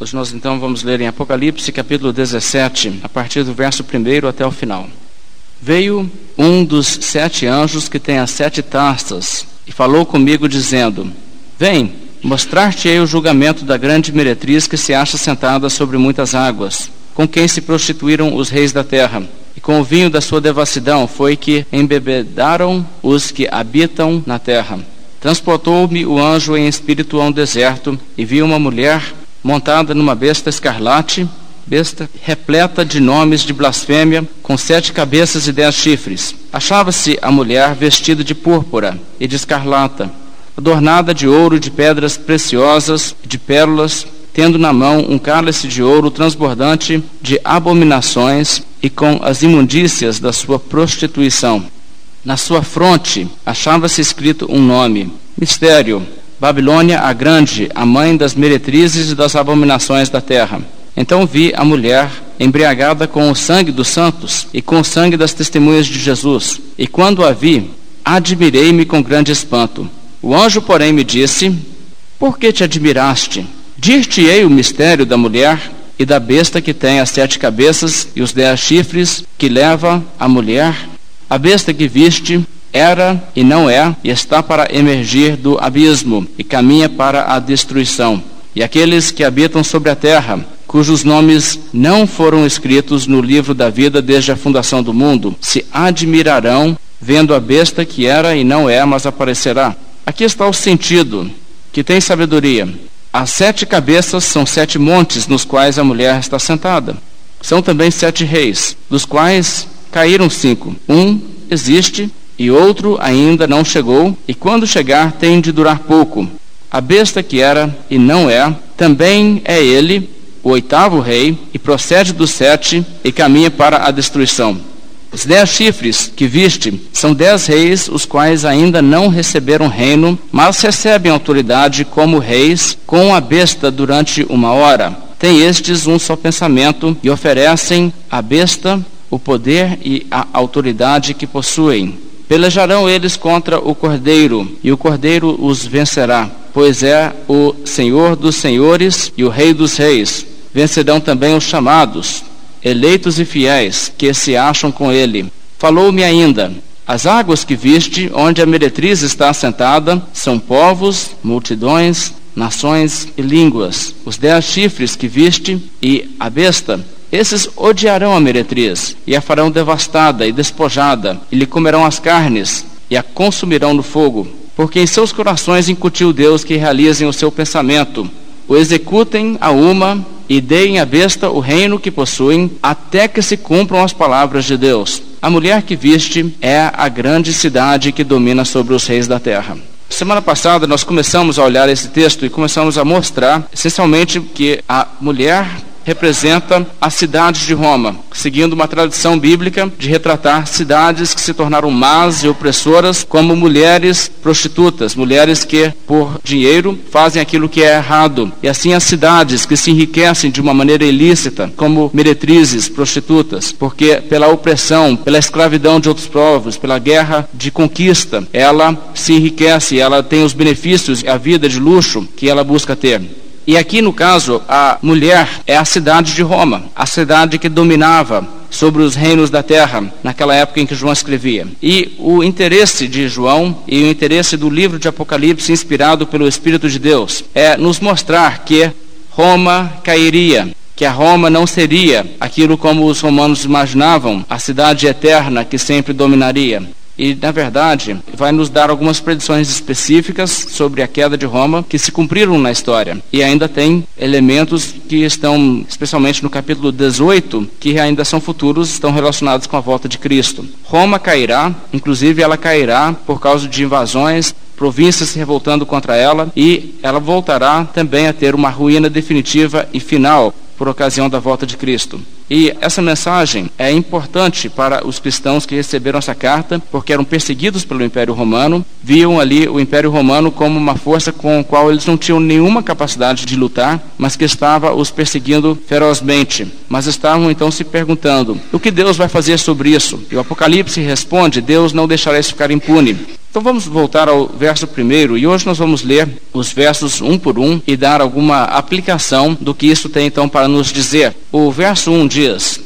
Hoje nós então vamos ler em Apocalipse capítulo 17, a partir do verso 1 até o final. Veio um dos sete anjos que tem as sete taças e falou comigo, dizendo: Vem, mostrar-te-ei o julgamento da grande meretriz que se acha sentada sobre muitas águas, com quem se prostituíram os reis da terra. E com o vinho da sua devassidão foi que embebedaram os que habitam na terra. Transportou-me o anjo em espírito a um deserto e vi uma mulher montada numa besta escarlate, besta repleta de nomes de blasfêmia, com sete cabeças e dez chifres. Achava-se a mulher vestida de púrpura e de escarlata, adornada de ouro de pedras preciosas de pérolas, tendo na mão um cálice de ouro transbordante de abominações e com as imundícias da sua prostituição. Na sua fronte achava-se escrito um nome: Mistério Babilônia a Grande, a mãe das meretrizes e das abominações da terra. Então vi a mulher embriagada com o sangue dos santos e com o sangue das testemunhas de Jesus. E quando a vi, admirei-me com grande espanto. O anjo, porém, me disse: Por que te admiraste? Dir-te-ei o mistério da mulher e da besta que tem as sete cabeças e os dez chifres, que leva a mulher. A besta que viste era e não é, e está para emergir do abismo e caminha para a destruição. E aqueles que habitam sobre a terra, cujos nomes não foram escritos no livro da vida desde a fundação do mundo, se admirarão vendo a besta que era e não é, mas aparecerá. Aqui está o sentido, que tem sabedoria. As sete cabeças são sete montes nos quais a mulher está sentada. São também sete reis, dos quais caíram cinco. Um existe e outro ainda não chegou, e quando chegar tem de durar pouco. A besta que era e não é, também é ele, o oitavo rei, e procede dos sete e caminha para a destruição. Os dez chifres que viste são dez reis, os quais ainda não receberam reino, mas recebem autoridade como reis com a besta durante uma hora. Tem estes um só pensamento e oferecem à besta o poder e a autoridade que possuem. Pelejarão eles contra o Cordeiro, e o Cordeiro os vencerá, pois é o Senhor dos senhores e o Rei dos reis. Vencerão também os chamados, eleitos e fiéis, que se acham com ele. Falou-me ainda: As águas que viste, onde a meretriz está assentada, são povos, multidões, nações e línguas. Os dez chifres que viste e a besta esses odiarão a meretriz, e a farão devastada e despojada, e lhe comerão as carnes, e a consumirão no fogo, porque em seus corações incutiu Deus que realizem o seu pensamento, o executem a uma e deem à besta o reino que possuem, até que se cumpram as palavras de Deus. A mulher que viste é a grande cidade que domina sobre os reis da terra. Semana passada nós começamos a olhar esse texto e começamos a mostrar essencialmente que a mulher representa as cidades de Roma, seguindo uma tradição bíblica de retratar cidades que se tornaram más e opressoras como mulheres prostitutas, mulheres que por dinheiro fazem aquilo que é errado. E assim as cidades que se enriquecem de uma maneira ilícita, como meretrizes, prostitutas, porque pela opressão, pela escravidão de outros povos, pela guerra de conquista, ela se enriquece, ela tem os benefícios, a vida de luxo que ela busca ter. E aqui, no caso, a mulher é a cidade de Roma, a cidade que dominava sobre os reinos da terra naquela época em que João escrevia. E o interesse de João e o interesse do livro de Apocalipse, inspirado pelo Espírito de Deus, é nos mostrar que Roma cairia, que a Roma não seria aquilo como os romanos imaginavam, a cidade eterna que sempre dominaria e, na verdade, vai nos dar algumas predições específicas sobre a queda de Roma que se cumpriram na história. E ainda tem elementos que estão, especialmente no capítulo 18, que ainda são futuros, estão relacionados com a volta de Cristo. Roma cairá, inclusive ela cairá por causa de invasões, províncias se revoltando contra ela, e ela voltará também a ter uma ruína definitiva e final por ocasião da volta de Cristo. E essa mensagem é importante para os cristãos que receberam essa carta, porque eram perseguidos pelo Império Romano, viam ali o Império Romano como uma força com a qual eles não tinham nenhuma capacidade de lutar, mas que estava os perseguindo ferozmente. Mas estavam então se perguntando: o que Deus vai fazer sobre isso? E o Apocalipse responde: Deus não deixará isso ficar impune. Então vamos voltar ao verso primeiro e hoje nós vamos ler os versos um por um e dar alguma aplicação do que isso tem então para nos dizer. O verso 1 diz: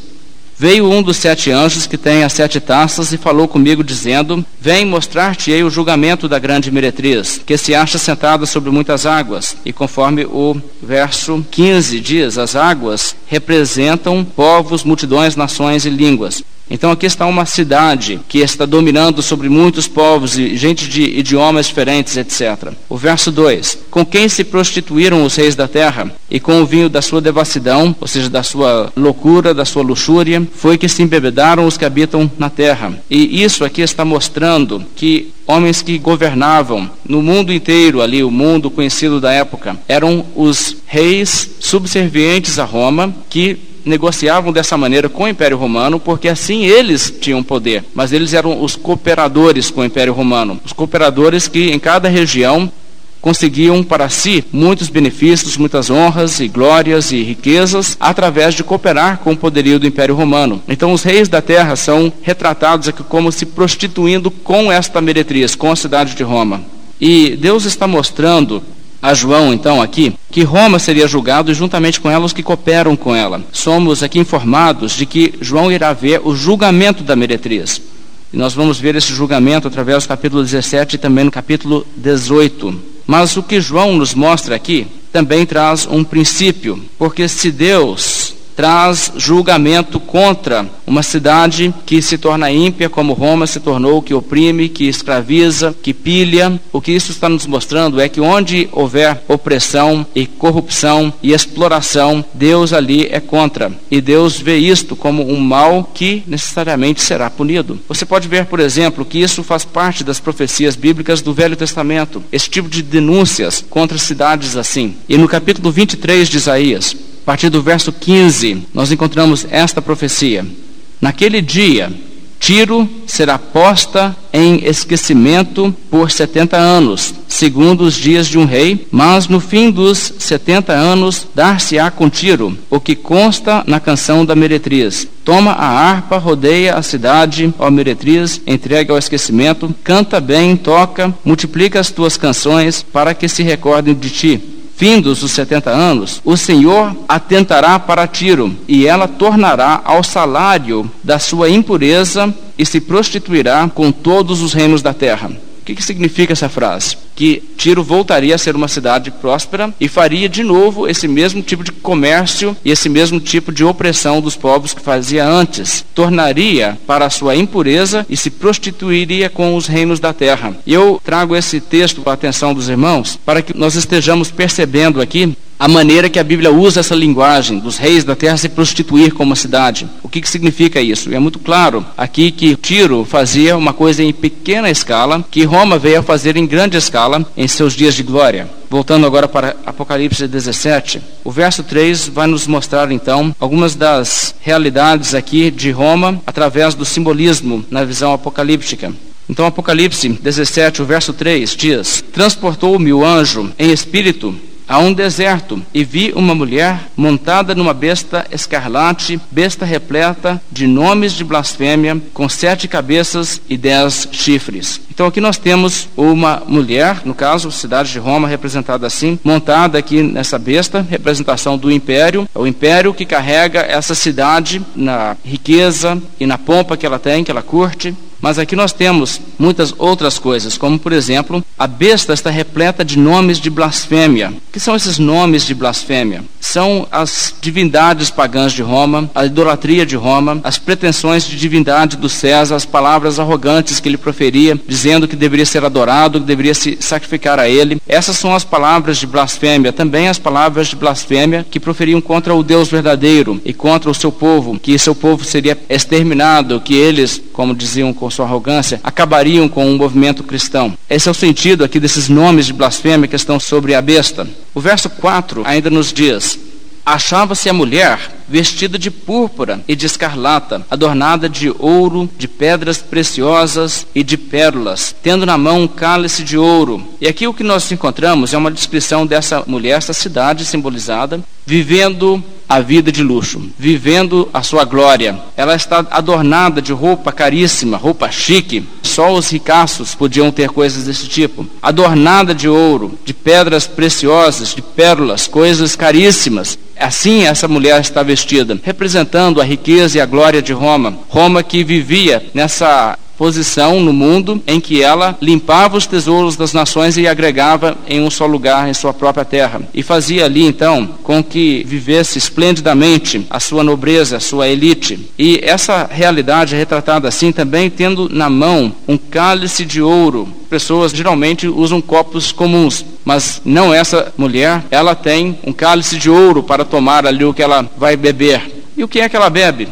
Veio um dos sete anjos que tem as sete taças e falou comigo, dizendo: Vem mostrar-te-ei o julgamento da grande meretriz, que se acha sentada sobre muitas águas. E conforme o verso 15 diz, as águas representam povos, multidões, nações e línguas. Então aqui está uma cidade que está dominando sobre muitos povos e gente de idiomas diferentes, etc. O verso 2: Com quem se prostituíram os reis da terra, e com o vinho da sua devassidão, ou seja, da sua loucura, da sua luxúria, foi que se embebedaram os que habitam na terra. E isso aqui está mostrando que homens que governavam no mundo inteiro ali, o mundo conhecido da época, eram os reis subservientes a Roma que negociavam dessa maneira com o Império Romano, porque assim eles tinham poder, mas eles eram os cooperadores com o Império Romano, os cooperadores que em cada região conseguiam para si muitos benefícios, muitas honras e glórias e riquezas através de cooperar com o poderio do Império Romano. Então os reis da terra são retratados aqui como se prostituindo com esta meretriz, com a cidade de Roma. E Deus está mostrando a João, então, aqui, que Roma seria julgado juntamente com ela os que cooperam com ela. Somos aqui informados de que João irá ver o julgamento da meretriz. E nós vamos ver esse julgamento através do capítulo 17 e também no capítulo 18. Mas o que João nos mostra aqui também traz um princípio, porque se Deus traz julgamento contra uma cidade que se torna ímpia, como Roma se tornou, que oprime, que escraviza, que pilha. O que isso está nos mostrando é que onde houver opressão e corrupção e exploração, Deus ali é contra. E Deus vê isto como um mal que necessariamente será punido. Você pode ver, por exemplo, que isso faz parte das profecias bíblicas do Velho Testamento, esse tipo de denúncias contra cidades assim. E no capítulo 23 de Isaías, a partir do verso 15, nós encontramos esta profecia. Naquele dia, Tiro será posta em esquecimento por setenta anos, segundo os dias de um rei, mas no fim dos setenta anos dar-se-á com Tiro, o que consta na canção da meretriz. Toma a harpa, rodeia a cidade, ó meretriz, entrega ao esquecimento, canta bem, toca, multiplica as tuas canções, para que se recordem de ti findos os setenta anos, o Senhor atentará para Tiro, e ela tornará ao salário da sua impureza e se prostituirá com todos os reinos da terra. O que, que significa essa frase? Que Tiro voltaria a ser uma cidade próspera e faria de novo esse mesmo tipo de comércio e esse mesmo tipo de opressão dos povos que fazia antes. Tornaria para sua impureza e se prostituiria com os reinos da terra. Eu trago esse texto para a atenção dos irmãos para que nós estejamos percebendo aqui a maneira que a Bíblia usa essa linguagem dos reis da terra se prostituir como cidade. O que, que significa isso? É muito claro aqui que Tiro fazia uma coisa em pequena escala, que Roma veio a fazer em grande escala em seus dias de glória. Voltando agora para Apocalipse 17, o verso 3 vai nos mostrar então algumas das realidades aqui de Roma através do simbolismo na visão apocalíptica. Então, Apocalipse 17, o verso 3 diz: Transportou-me o anjo em espírito a um deserto e vi uma mulher montada numa besta escarlate, besta repleta de nomes de blasfêmia, com sete cabeças e dez chifres. Então aqui nós temos uma mulher, no caso, cidade de Roma, representada assim, montada aqui nessa besta, representação do império, é o império que carrega essa cidade na riqueza e na pompa que ela tem, que ela curte, mas aqui nós temos muitas outras coisas, como por exemplo, a besta está repleta de nomes de blasfêmia. O que são esses nomes de blasfêmia? São as divindades pagãs de Roma, a idolatria de Roma, as pretensões de divindade do César, as palavras arrogantes que ele proferia, dizendo que deveria ser adorado, que deveria se sacrificar a ele. Essas são as palavras de blasfêmia, também as palavras de blasfêmia que proferiam contra o Deus verdadeiro e contra o seu povo, que seu povo seria exterminado, que eles, como diziam com sua arrogância, acabariam com o um movimento cristão. Esse é o sentido aqui desses nomes de blasfêmia que estão sobre a besta. O verso 4 ainda nos diz: achava-se a mulher vestida de púrpura e de escarlata, adornada de ouro, de pedras preciosas e de pérolas, tendo na mão um cálice de ouro. E aqui o que nós encontramos é uma descrição dessa mulher, essa cidade simbolizada, vivendo a vida de luxo, vivendo a sua glória. Ela está adornada de roupa caríssima, roupa chique. Só os ricaços podiam ter coisas desse tipo. Adornada de ouro, de pedras preciosas, de pérolas, coisas caríssimas. Assim essa mulher está vestida, representando a riqueza e a glória de Roma. Roma que vivia nessa posição no mundo em que ela limpava os tesouros das nações e agregava em um só lugar em sua própria terra. E fazia ali então com que vivesse esplendidamente a sua nobreza, a sua elite. E essa realidade é retratada assim também tendo na mão um cálice de ouro. Pessoas geralmente usam copos comuns, mas não essa mulher, ela tem um cálice de ouro para tomar ali o que ela vai beber. E o que é que ela bebe?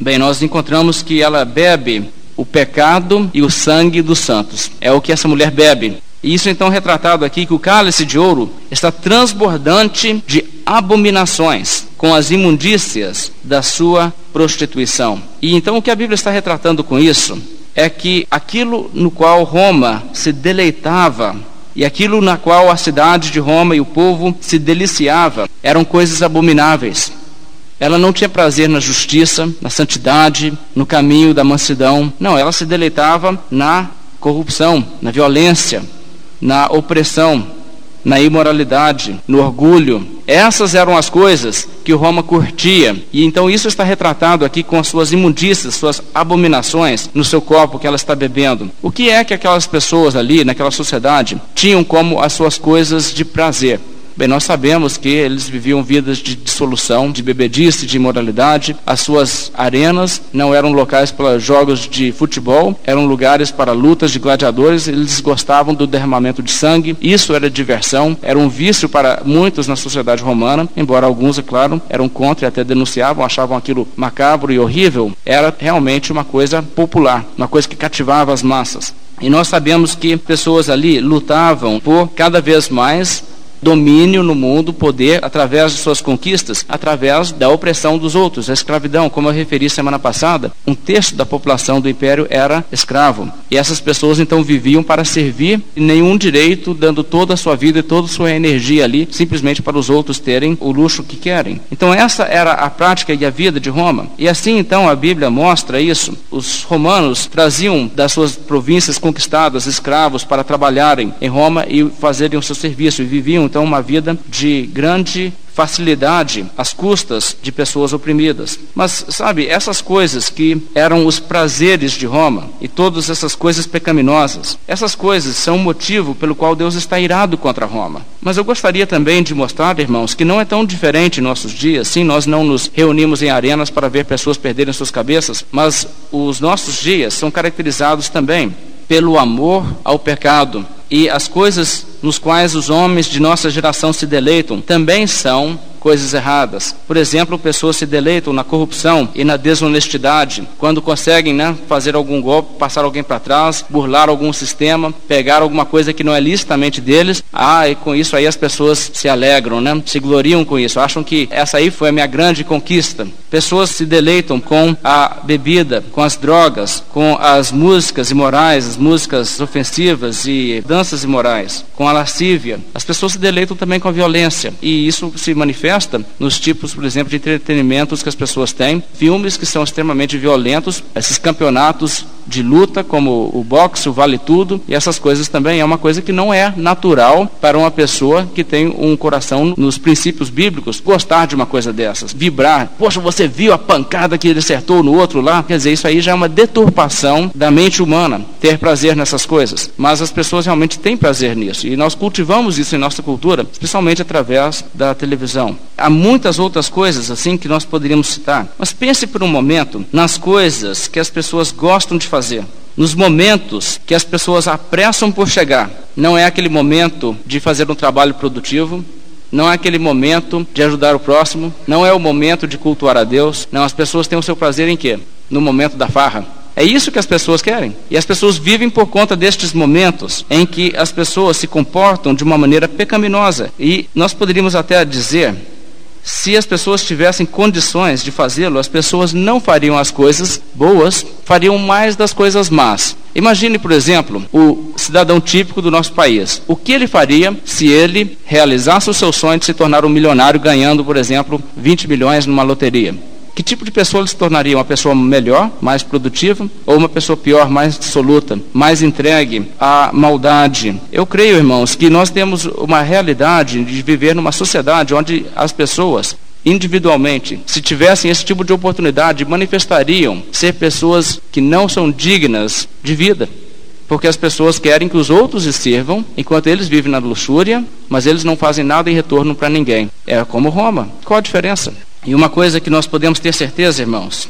Bem, nós encontramos que ela bebe o pecado e o sangue dos santos. É o que essa mulher bebe. E isso então retratado aqui que o cálice de ouro está transbordante de abominações com as imundícias da sua prostituição. E então o que a Bíblia está retratando com isso é que aquilo no qual Roma se deleitava e aquilo na qual a cidade de Roma e o povo se deliciava eram coisas abomináveis. Ela não tinha prazer na justiça, na santidade, no caminho da mansidão. Não, ela se deleitava na corrupção, na violência, na opressão, na imoralidade, no orgulho. Essas eram as coisas que Roma curtia. E então isso está retratado aqui com as suas imundícias, suas abominações no seu copo que ela está bebendo. O que é que aquelas pessoas ali, naquela sociedade, tinham como as suas coisas de prazer? Bem, nós sabemos que eles viviam vidas de dissolução, de bebedice, de imoralidade. As suas arenas não eram locais para jogos de futebol, eram lugares para lutas de gladiadores. Eles gostavam do derramamento de sangue. Isso era diversão, era um vício para muitos na sociedade romana, embora alguns, é claro, eram contra e até denunciavam, achavam aquilo macabro e horrível. Era realmente uma coisa popular, uma coisa que cativava as massas. E nós sabemos que pessoas ali lutavam por cada vez mais domínio no mundo, poder, através de suas conquistas, através da opressão dos outros, a escravidão. Como eu referi semana passada, um terço da população do império era escravo. E essas pessoas então viviam para servir nenhum direito, dando toda a sua vida e toda a sua energia ali, simplesmente para os outros terem o luxo que querem. Então essa era a prática e a vida de Roma. E assim então a Bíblia mostra isso. Os romanos traziam das suas províncias conquistadas escravos para trabalharem em Roma e fazerem o seu serviço e viviam então uma vida de grande facilidade às custas de pessoas oprimidas. Mas, sabe, essas coisas que eram os prazeres de Roma e todas essas coisas pecaminosas, essas coisas são o motivo pelo qual Deus está irado contra Roma. Mas eu gostaria também de mostrar, irmãos, que não é tão diferente em nossos dias. Sim, nós não nos reunimos em arenas para ver pessoas perderem suas cabeças, mas os nossos dias são caracterizados também pelo amor ao pecado, e as coisas nos quais os homens de nossa geração se deleitam também são coisas erradas. Por exemplo, pessoas se deleitam na corrupção e na desonestidade, quando conseguem né, fazer algum golpe, passar alguém para trás, burlar algum sistema, pegar alguma coisa que não é licitamente deles. Ah, e com isso aí as pessoas se alegram, né? se gloriam com isso, acham que essa aí foi a minha grande conquista. Pessoas se deleitam com a bebida, com as drogas, com as músicas imorais, as músicas ofensivas e danças imorais, com a lascívia. As pessoas se deleitam também com a violência e isso se manifesta nos tipos, por exemplo, de entretenimentos que as pessoas têm, filmes que são extremamente violentos, esses campeonatos de luta, como o boxe, o vale tudo, e essas coisas também é uma coisa que não é natural para uma pessoa que tem um coração nos princípios bíblicos gostar de uma coisa dessas, vibrar. Poxa, você viu a pancada que ele acertou no outro lá? Quer dizer, isso aí já é uma deturpação da mente humana, ter prazer nessas coisas. Mas as pessoas realmente têm prazer nisso, e nós cultivamos isso em nossa cultura, especialmente através da televisão. Há muitas outras coisas assim que nós poderíamos citar. Mas pense por um momento nas coisas que as pessoas gostam de fazer. Nos momentos que as pessoas apressam por chegar. Não é aquele momento de fazer um trabalho produtivo, não é aquele momento de ajudar o próximo, não é o momento de cultuar a Deus. Não, as pessoas têm o seu prazer em quê? No momento da farra. É isso que as pessoas querem. E as pessoas vivem por conta destes momentos em que as pessoas se comportam de uma maneira pecaminosa. E nós poderíamos até dizer Se as pessoas tivessem condições de fazê-lo, as pessoas não fariam as coisas boas, fariam mais das coisas más. Imagine, por exemplo, o cidadão típico do nosso país. O que ele faria se ele realizasse o seu sonho de se tornar um milionário ganhando, por exemplo, 20 milhões numa loteria? Que tipo de pessoa ele se tornaria? Uma pessoa melhor, mais produtiva, ou uma pessoa pior, mais dissoluta, mais entregue à maldade? Eu creio, irmãos, que nós temos uma realidade de viver numa sociedade onde as pessoas individualmente, se tivessem esse tipo de oportunidade, manifestariam ser pessoas que não são dignas de vida. Porque as pessoas querem que os outros os sirvam, enquanto eles vivem na luxúria, mas eles não fazem nada em retorno para ninguém. É como Roma. Qual a diferença? E uma coisa que nós podemos ter certeza, irmãos,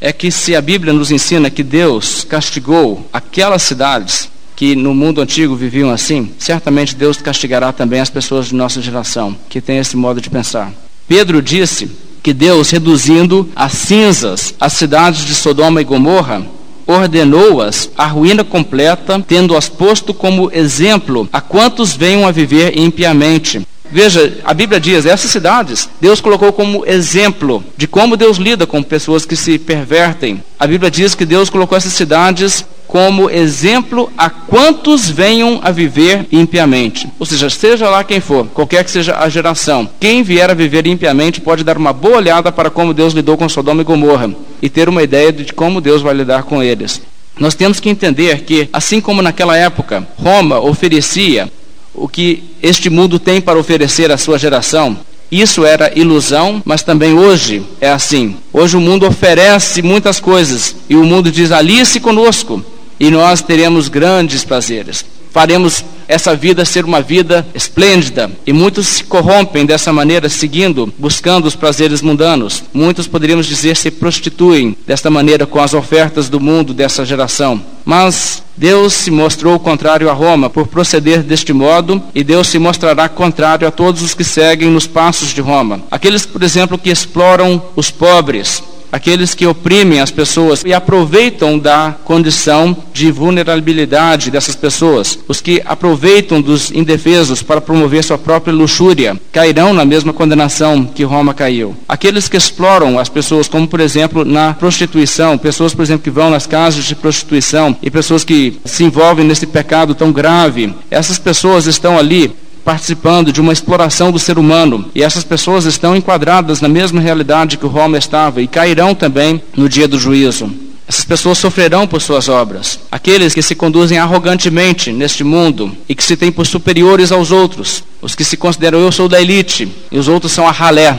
é que se a Bíblia nos ensina que Deus castigou aquelas cidades que no mundo antigo viviam assim, certamente Deus castigará também as pessoas de nossa geração que têm esse modo de pensar. Pedro disse que Deus, reduzindo a cinzas as cidades de Sodoma e Gomorra, ordenou-as à ruína completa, tendo-as posto como exemplo a quantos venham a viver impiamente. Veja, a Bíblia diz: essas cidades, Deus colocou como exemplo de como Deus lida com pessoas que se pervertem. A Bíblia diz que Deus colocou essas cidades como exemplo a quantos venham a viver impiamente. Ou seja, seja lá quem for, qualquer que seja a geração, quem vier a viver impiamente pode dar uma boa olhada para como Deus lidou com Sodoma e Gomorra e ter uma ideia de como Deus vai lidar com eles. Nós temos que entender que, assim como naquela época Roma oferecia o que este mundo tem para oferecer à sua geração. Isso era ilusão, mas também hoje é assim. Hoje o mundo oferece muitas coisas e o mundo diz: alice conosco e nós teremos grandes prazeres faremos essa vida ser uma vida esplêndida. E muitos se corrompem dessa maneira, seguindo, buscando os prazeres mundanos. Muitos, poderíamos dizer, se prostituem desta maneira com as ofertas do mundo dessa geração. Mas Deus se mostrou contrário a Roma por proceder deste modo, e Deus se mostrará contrário a todos os que seguem nos passos de Roma. Aqueles, por exemplo, que exploram os pobres, aqueles que oprimem as pessoas e aproveitam da condição de vulnerabilidade dessas pessoas, os que aproveitam dos indefesos para promover sua própria luxúria, cairão na mesma condenação que Roma caiu. Aqueles que exploram as pessoas, como por exemplo na prostituição, pessoas, por exemplo, que vão nas casas de prostituição e pessoas que se envolvem nesse pecado tão grave, essas pessoas estão ali participando de uma exploração do ser humano. E essas pessoas estão enquadradas na mesma realidade que o Roma estava e cairão também no dia do juízo. Essas pessoas sofrerão por suas obras. Aqueles que se conduzem arrogantemente neste mundo e que se têm por superiores aos outros, os que se consideram eu sou da elite e os outros são a ralé,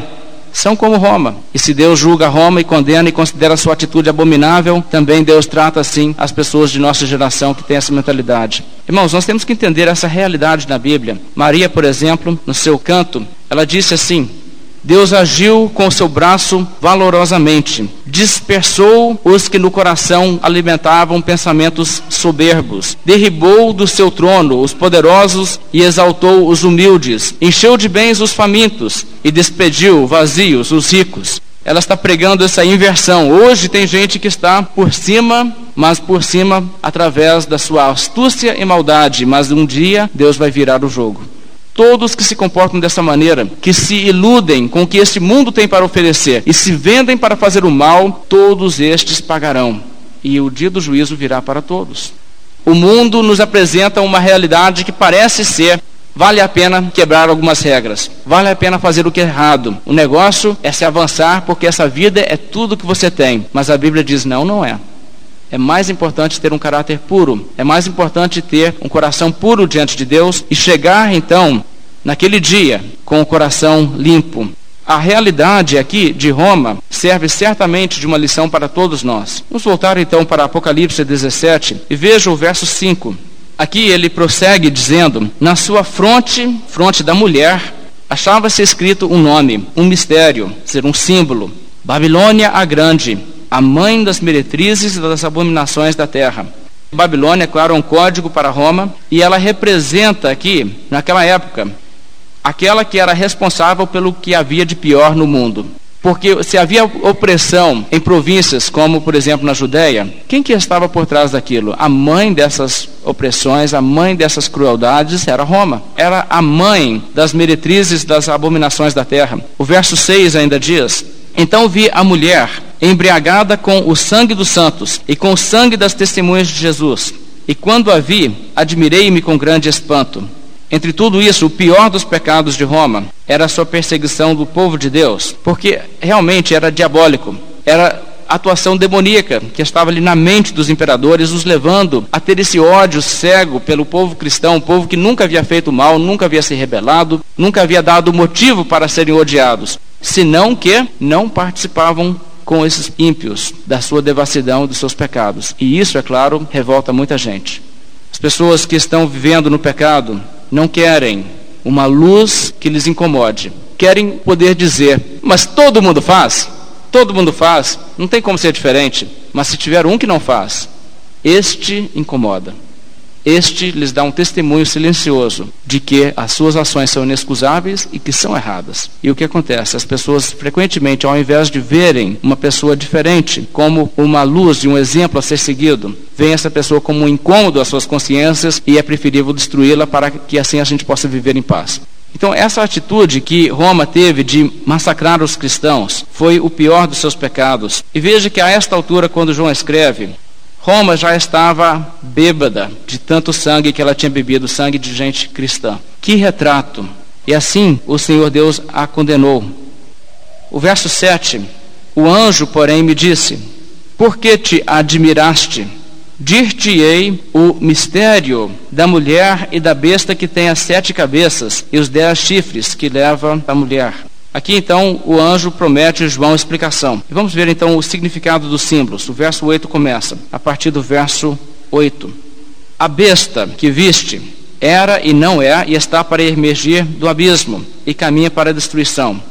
são como Roma. E se Deus julga Roma e condena e considera sua atitude abominável, também Deus trata assim as pessoas de nossa geração que têm essa mentalidade. Irmãos, nós temos que entender essa realidade na Bíblia. Maria, por exemplo, no seu canto, ela disse assim: Deus agiu com seu braço valorosamente, dispersou os que no coração alimentavam pensamentos soberbos, derribou do seu trono os poderosos e exaltou os humildes, encheu de bens os famintos e despediu vazios os ricos. Ela está pregando essa inversão. Hoje tem gente que está por cima, mas por cima através da sua astúcia e maldade, mas um dia Deus vai virar o jogo. Todos que se comportam dessa maneira, que se iludem com o que este mundo tem para oferecer e se vendem para fazer o mal, todos estes pagarão. E o dia do juízo virá para todos. O mundo nos apresenta uma realidade que parece ser vale a pena quebrar algumas regras, vale a pena fazer o que é errado. O negócio é se avançar porque essa vida é tudo que você tem. Mas a Bíblia diz: não, não é. É mais importante ter um caráter puro, é mais importante ter um coração puro diante de Deus e chegar então naquele dia com o coração limpo. A realidade aqui de Roma serve certamente de uma lição para todos nós. Vamos voltar então para Apocalipse 17 e veja o verso 5. Aqui ele prossegue dizendo: Na sua fronte, fronte da mulher, achava-se escrito um nome, um mistério, ser um símbolo: Babilônia a Grande a mãe das meretrizes e das abominações da terra. Babilônia, é claro, é um código para Roma, e ela representa aqui, naquela época, aquela que era responsável pelo que havia de pior no mundo. Porque se havia opressão em províncias, como por exemplo na Judéia, quem que estava por trás daquilo? A mãe dessas opressões, a mãe dessas crueldades era Roma. Era a mãe das meretrizes das abominações da terra. O verso 6 ainda diz: Então vi a mulher embriagada com o sangue dos santos e com o sangue das testemunhas de Jesus. E quando a vi, admirei-me com grande espanto. Entre tudo isso, o pior dos pecados de Roma era a sua perseguição do povo de Deus, porque realmente era diabólico, era atuação demoníaca que estava ali na mente dos imperadores, os levando a ter esse ódio cego pelo povo cristão, um povo que nunca havia feito mal, nunca havia se rebelado, nunca havia dado motivo para serem odiados, senão que não participavam com esses ímpios da sua devassidão, dos seus pecados. E isso, é claro, revolta muita gente. As pessoas que estão vivendo no pecado não querem uma luz que lhes incomode. Querem poder dizer, mas todo mundo faz? Todo mundo faz, não tem como ser diferente. Mas se tiver um que não faz, este incomoda. Este lhes dá um testemunho silencioso de que as suas ações são inexcusáveis e que são erradas. E o que acontece? As pessoas frequentemente, ao invés de verem uma pessoa diferente como uma luz e um exemplo a ser seguido, veem essa pessoa como um incômodo às suas consciências e é preferível destruí-la para que assim a gente possa viver em paz. Então, essa atitude que Roma teve de massacrar os cristãos foi o pior dos seus pecados. E veja que a esta altura, quando João escreve, Roma já estava bêbada de tanto sangue que ela tinha bebido, sangue de gente cristã. Que retrato! E assim o Senhor Deus a condenou. O verso 7: O anjo, porém, me disse: Por que te admiraste? Dir-te-ei o mistério da mulher e da besta que tem as sete cabeças e os dez chifres que leva a mulher. Aqui então o anjo promete a João explicação. Vamos ver então o significado dos símbolos. O verso 8 começa, a partir do verso 8. A besta que viste era e não é, e está para emergir do abismo, e caminha para a destruição.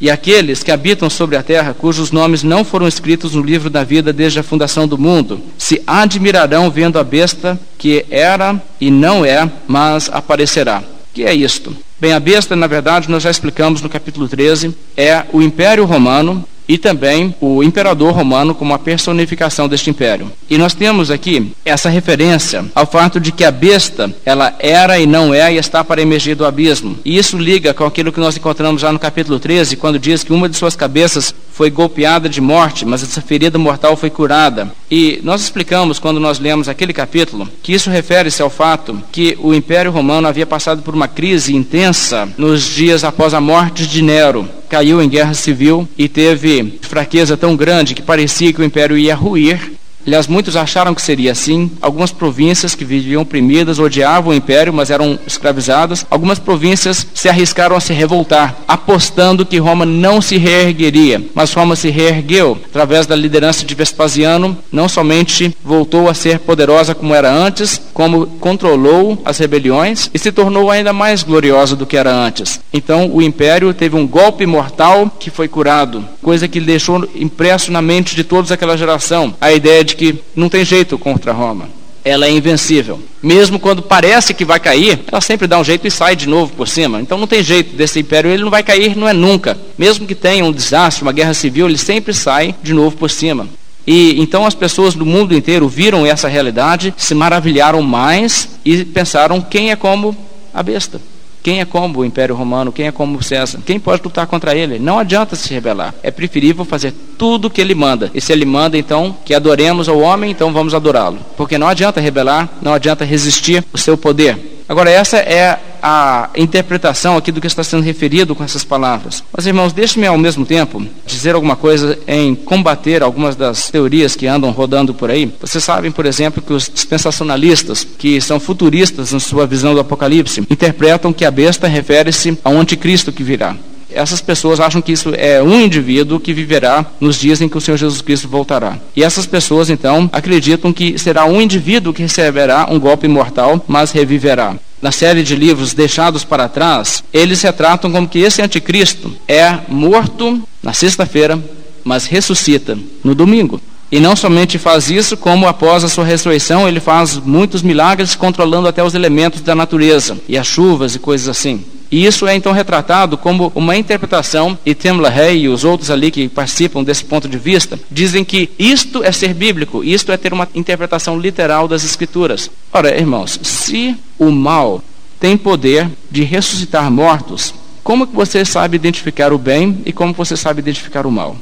E aqueles que habitam sobre a terra, cujos nomes não foram escritos no livro da vida desde a fundação do mundo, se admirarão vendo a besta que era e não é, mas aparecerá. Que é isto? Bem, a besta, na verdade, nós já explicamos no capítulo 13, é o Império Romano e também o imperador romano como a personificação deste império. E nós temos aqui essa referência ao fato de que a besta, ela era e não é e está para emergir do abismo. E isso liga com aquilo que nós encontramos já no capítulo 13, quando diz que uma de suas cabeças foi golpeada de morte, mas essa ferida mortal foi curada. E nós explicamos quando nós lemos aquele capítulo que isso refere-se ao fato que o Império Romano havia passado por uma crise intensa nos dias após a morte de Nero caiu em guerra civil e teve fraqueza tão grande que parecia que o império ia ruir Aliás, muitos acharam que seria assim. Algumas províncias que viviam oprimidas odiavam o império, mas eram escravizadas. Algumas províncias se arriscaram a se revoltar, apostando que Roma não se reergueria. Mas Roma se reergueu através da liderança de Vespasiano. Não somente voltou a ser poderosa como era antes, como controlou as rebeliões e se tornou ainda mais gloriosa do que era antes. Então, o império teve um golpe mortal que foi curado, coisa que deixou impresso na mente de todos aquela geração a ideia de de que não tem jeito contra Roma. Ela é invencível. Mesmo quando parece que vai cair, ela sempre dá um jeito e sai de novo por cima. Então não tem jeito desse império, ele não vai cair, não é nunca. Mesmo que tenha um desastre, uma guerra civil, ele sempre sai de novo por cima. E então as pessoas do mundo inteiro viram essa realidade, se maravilharam mais e pensaram quem é como a besta. Quem é como o Império Romano? Quem é como César? Quem pode lutar contra ele? Não adianta se rebelar. É preferível fazer tudo o que ele manda. E se ele manda, então, que adoremos ao homem, então vamos adorá-lo. Porque não adianta rebelar, não adianta resistir o seu poder. Agora, essa é a interpretação aqui do que está sendo referido com essas palavras. Mas, irmãos, deixe-me ao mesmo tempo dizer alguma coisa em combater algumas das teorias que andam rodando por aí. Vocês sabem, por exemplo, que os dispensacionalistas, que são futuristas na sua visão do Apocalipse, interpretam que a besta refere-se ao anticristo que virá essas pessoas acham que isso é um indivíduo que viverá nos dias em que o Senhor Jesus Cristo voltará. E essas pessoas, então, acreditam que será um indivíduo que receberá um golpe mortal, mas reviverá. Na série de livros deixados para trás, eles retratam como que esse anticristo é morto na sexta-feira, mas ressuscita no domingo. E não somente faz isso, como após a sua ressurreição, ele faz muitos milagres controlando até os elementos da natureza e as chuvas e coisas assim. E isso é então retratado como uma interpretação, e Tim LaHaye e os outros ali que participam desse ponto de vista, dizem que isto é ser bíblico, isto é ter uma interpretação literal das Escrituras. Ora, irmãos, se o mal tem poder de ressuscitar mortos, como que você sabe identificar o bem e como você sabe identificar o mal?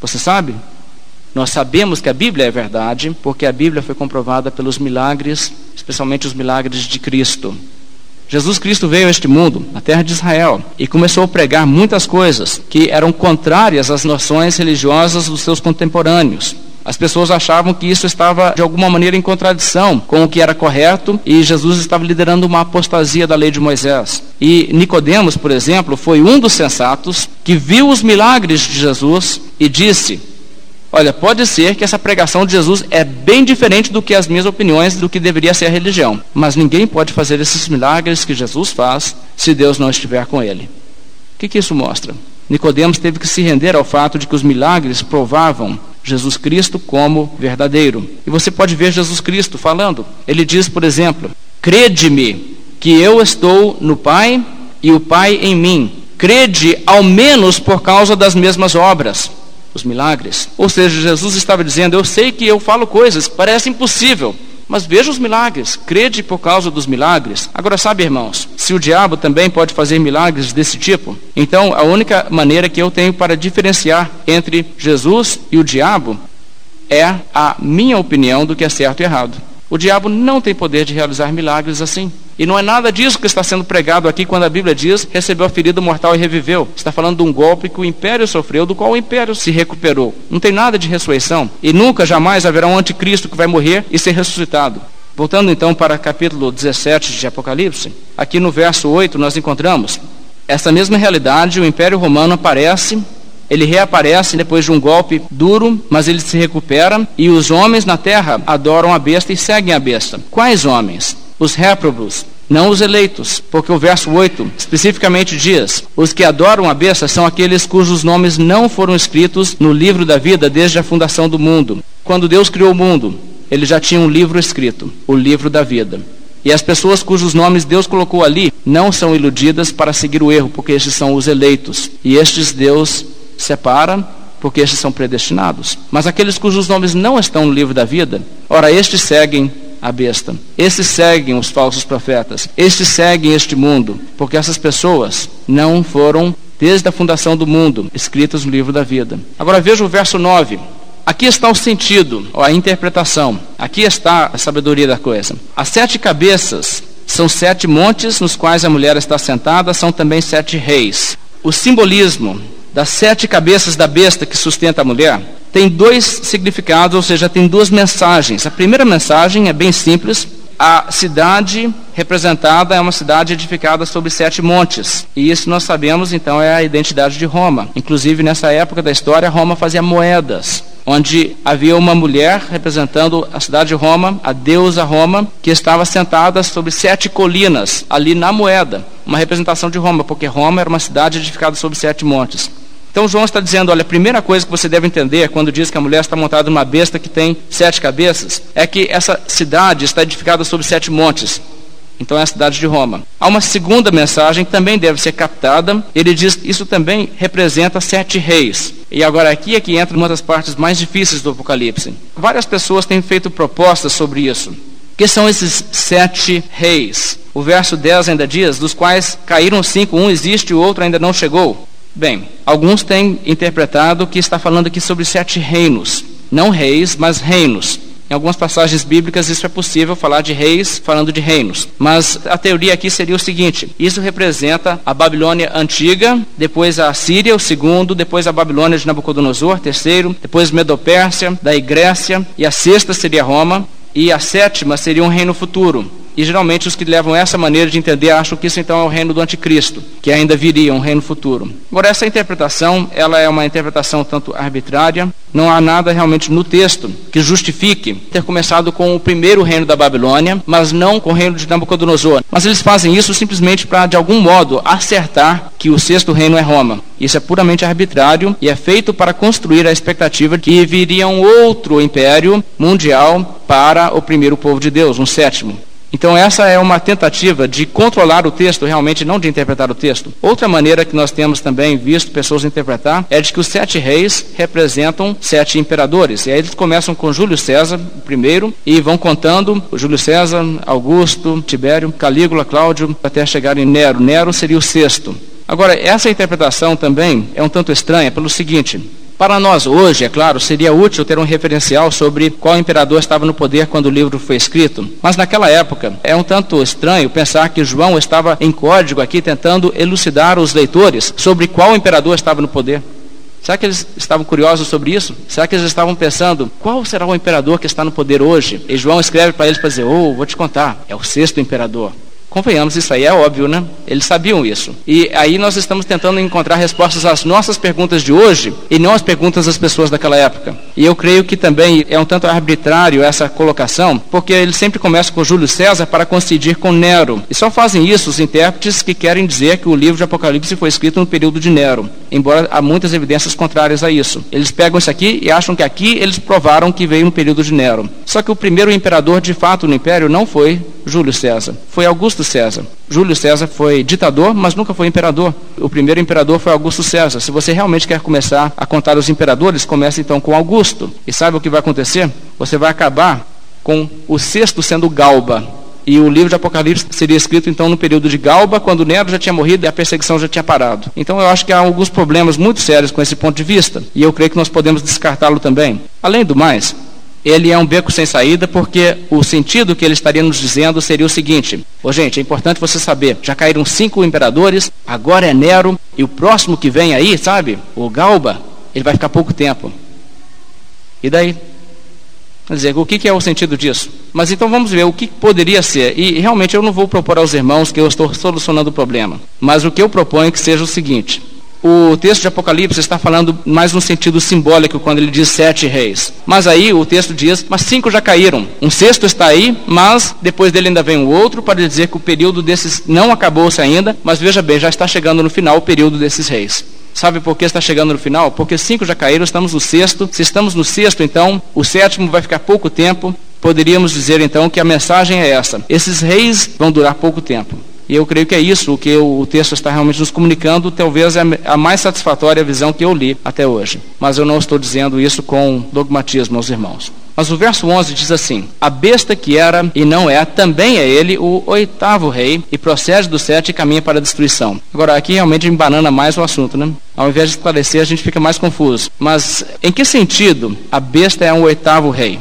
Você sabe? Nós sabemos que a Bíblia é verdade, porque a Bíblia foi comprovada pelos milagres, especialmente os milagres de Cristo. Jesus Cristo veio a este mundo, na terra de Israel, e começou a pregar muitas coisas que eram contrárias às noções religiosas dos seus contemporâneos. As pessoas achavam que isso estava de alguma maneira em contradição com o que era correto e Jesus estava liderando uma apostasia da lei de Moisés. E Nicodemos, por exemplo, foi um dos sensatos que viu os milagres de Jesus e disse: Olha, pode ser que essa pregação de Jesus é bem diferente do que as minhas opiniões do que deveria ser a religião, mas ninguém pode fazer esses milagres que Jesus faz se Deus não estiver com ele. O que, que isso mostra? Nicodemos teve que se render ao fato de que os milagres provavam Jesus Cristo como verdadeiro. E você pode ver Jesus Cristo falando. Ele diz, por exemplo: Crede-me que eu estou no Pai e o Pai em mim. Crede ao menos por causa das mesmas obras os milagres. Ou seja, Jesus estava dizendo: Eu sei que eu falo coisas que parecem impossível, mas veja os milagres, crede por causa dos milagres. Agora, sabe, irmãos, se o diabo também pode fazer milagres desse tipo, então a única maneira que eu tenho para diferenciar entre Jesus e o diabo é a minha opinião do que é certo e errado. O diabo não tem poder de realizar milagres assim. E não é nada disso que está sendo pregado aqui quando a Bíblia diz recebeu a ferida mortal e reviveu. Está falando de um golpe que o império sofreu, do qual o império se recuperou. Não tem nada de ressurreição. E nunca, jamais haverá um anticristo que vai morrer e ser ressuscitado. Voltando então para capítulo 17 de Apocalipse, aqui no verso 8 nós encontramos essa mesma realidade, o império romano aparece ele reaparece depois de um golpe duro, mas ele se recupera e os homens na terra adoram a besta e seguem a besta. Quais homens? Os réprobos, não os eleitos, porque o verso 8 especificamente diz: Os que adoram a besta são aqueles cujos nomes não foram escritos no livro da vida desde a fundação do mundo. Quando Deus criou o mundo, ele já tinha um livro escrito, o livro da vida. E as pessoas cujos nomes Deus colocou ali não são iludidas para seguir o erro, porque estes são os eleitos. E estes Deus separa, porque estes são predestinados. Mas aqueles cujos nomes não estão no livro da vida, ora, estes seguem a besta. Estes seguem os falsos profetas. Estes seguem este mundo, porque essas pessoas não foram, desde a fundação do mundo, escritas no livro da vida. Agora veja o verso 9. Aqui está o sentido, a interpretação. Aqui está a sabedoria da coisa. As sete cabeças são sete montes nos quais a mulher está sentada, são também sete reis. O simbolismo das sete cabeças da besta que sustenta a mulher, tem dois significados, ou seja, tem duas mensagens. A primeira mensagem é bem simples. A cidade representada é uma cidade edificada sobre sete montes. E isso nós sabemos, então, é a identidade de Roma. Inclusive, nessa época da história, Roma fazia moedas, onde havia uma mulher representando a cidade de Roma, a deusa Roma, que estava sentada sobre sete colinas, ali na moeda. Uma representação de Roma, porque Roma era uma cidade edificada sobre sete montes. Então João está dizendo, olha, a primeira coisa que você deve entender quando diz que a mulher está montada numa besta que tem sete cabeças, é que essa cidade está edificada sobre sete montes. Então é a cidade de Roma. Há uma segunda mensagem que também deve ser captada. Ele diz isso também representa sete reis. E agora aqui é que entra uma das partes mais difíceis do Apocalipse. Várias pessoas têm feito propostas sobre isso. Que são esses sete reis? O verso 10 ainda diz, dos quais caíram cinco, um existe e o outro ainda não chegou. Bem, alguns têm interpretado que está falando aqui sobre sete reinos. Não reis, mas reinos. Em algumas passagens bíblicas isso é possível falar de reis falando de reinos. Mas a teoria aqui seria o seguinte: isso representa a Babilônia antiga, depois a Síria, o segundo, depois a Babilônia de Nabucodonosor, terceiro, depois Medopérsia, da Grécia, e a sexta seria Roma, e a sétima seria um reino futuro, e geralmente os que levam essa maneira de entender acham que isso então é o reino do anticristo, que ainda viria um reino futuro. Agora essa interpretação, ela é uma interpretação tanto arbitrária, não há nada realmente no texto que justifique ter começado com o primeiro reino da Babilônia, mas não com o reino de Nabucodonosor. Mas eles fazem isso simplesmente para de algum modo acertar que o sexto reino é Roma. Isso é puramente arbitrário e é feito para construir a expectativa de que viria um outro império mundial para o primeiro povo de Deus, um sétimo. Então, essa é uma tentativa de controlar o texto, realmente não de interpretar o texto. Outra maneira que nós temos também visto pessoas interpretar é de que os sete reis representam sete imperadores. E aí eles começam com Júlio César, primeiro, e vão contando Júlio César, Augusto, Tibério, Calígula, Cláudio, até chegar em Nero. Nero seria o sexto. Agora, essa interpretação também é um tanto estranha pelo seguinte: para nós hoje, é claro, seria útil ter um referencial sobre qual imperador estava no poder quando o livro foi escrito. Mas naquela época, é um tanto estranho pensar que João estava em código aqui tentando elucidar os leitores sobre qual imperador estava no poder. Será que eles estavam curiosos sobre isso? Será que eles estavam pensando, qual será o imperador que está no poder hoje? E João escreve para eles para dizer, oh, vou te contar, é o sexto imperador. Convenhamos, isso aí é óbvio, né? Eles sabiam isso. E aí nós estamos tentando encontrar respostas às nossas perguntas de hoje e não às perguntas das pessoas daquela época. E eu creio que também é um tanto arbitrário essa colocação, porque eles sempre começam com Júlio César para coincidir com Nero. E só fazem isso os intérpretes que querem dizer que o livro de Apocalipse foi escrito no período de Nero, embora há muitas evidências contrárias a isso. Eles pegam isso aqui e acham que aqui eles provaram que veio no período de Nero. Só que o primeiro imperador de fato no império não foi Júlio César, foi Augusto César. Júlio César foi ditador, mas nunca foi imperador. O primeiro imperador foi Augusto César. Se você realmente quer começar a contar os imperadores, comece então com Augusto. E sabe o que vai acontecer? Você vai acabar com o sexto sendo Galba. E o livro de Apocalipse seria escrito então no período de Galba, quando Nero já tinha morrido e a perseguição já tinha parado. Então eu acho que há alguns problemas muito sérios com esse ponto de vista. E eu creio que nós podemos descartá-lo também. Além do mais, ele é um beco sem saída, porque o sentido que ele estaria nos dizendo seria o seguinte: Ô gente, é importante você saber, já caíram cinco imperadores, agora é Nero, e o próximo que vem aí, sabe, o Galba, ele vai ficar pouco tempo. E daí? Quer dizer, o que é o sentido disso? Mas então vamos ver o que poderia ser. E realmente eu não vou propor aos irmãos que eu estou solucionando o problema. Mas o que eu proponho é que seja o seguinte: o texto de Apocalipse está falando mais no sentido simbólico quando ele diz sete reis. Mas aí o texto diz, mas cinco já caíram. Um sexto está aí, mas depois dele ainda vem o outro para dizer que o período desses não acabou-se ainda, mas veja bem, já está chegando no final o período desses reis. Sabe por que está chegando no final? Porque cinco já caíram, estamos no sexto. Se estamos no sexto, então, o sétimo vai ficar pouco tempo. Poderíamos dizer então que a mensagem é essa: esses reis vão durar pouco tempo. E eu creio que é isso o que o texto está realmente nos comunicando, talvez é a mais satisfatória visão que eu li até hoje. Mas eu não estou dizendo isso com dogmatismo aos irmãos. Mas o verso 11 diz assim: A besta que era e não é, também é ele o oitavo rei, e procede do sete e caminha para a destruição. Agora, aqui realmente embanana mais o assunto, né? Ao invés de esclarecer, a gente fica mais confuso. Mas em que sentido a besta é um oitavo rei?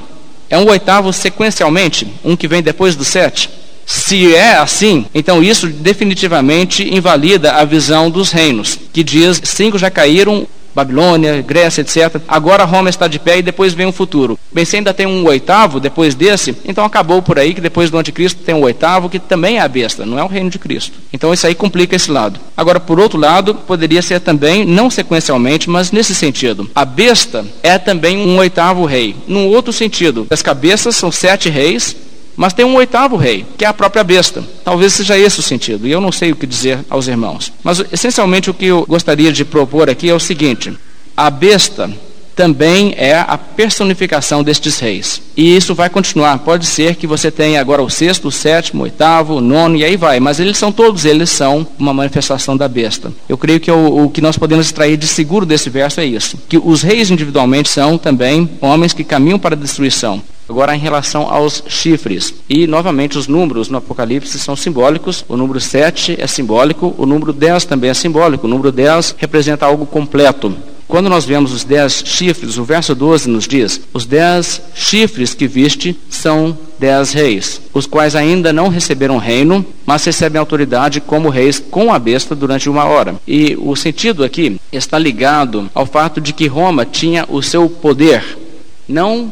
É um oitavo sequencialmente, um que vem depois do sete? Se é assim, então isso definitivamente invalida a visão dos reinos, que diz cinco já caíram, Babilônia, Grécia, etc. Agora Roma está de pé e depois vem o futuro. Bem, se ainda tem um oitavo depois desse, então acabou por aí que depois do anticristo tem um oitavo que também é a besta, não é o reino de Cristo. Então isso aí complica esse lado. Agora, por outro lado, poderia ser também, não sequencialmente, mas nesse sentido. A besta é também um oitavo rei. Num outro sentido, as cabeças são sete reis, mas tem um oitavo rei, que é a própria besta. Talvez seja esse o sentido, e eu não sei o que dizer aos irmãos. Mas essencialmente o que eu gostaria de propor aqui é o seguinte: a besta também é a personificação destes reis. E isso vai continuar. Pode ser que você tenha agora o sexto, o sétimo, o oitavo, o nono e aí vai. Mas eles são todos eles são uma manifestação da besta. Eu creio que o, o que nós podemos extrair de seguro desse verso é isso: que os reis individualmente são também homens que caminham para a destruição. Agora, em relação aos chifres. E, novamente, os números no Apocalipse são simbólicos. O número 7 é simbólico, o número 10 também é simbólico. O número 10 representa algo completo. Quando nós vemos os dez chifres, o verso 12 nos diz: Os dez chifres que viste são dez reis, os quais ainda não receberam reino, mas recebem autoridade como reis com a besta durante uma hora. E o sentido aqui está ligado ao fato de que Roma tinha o seu poder, não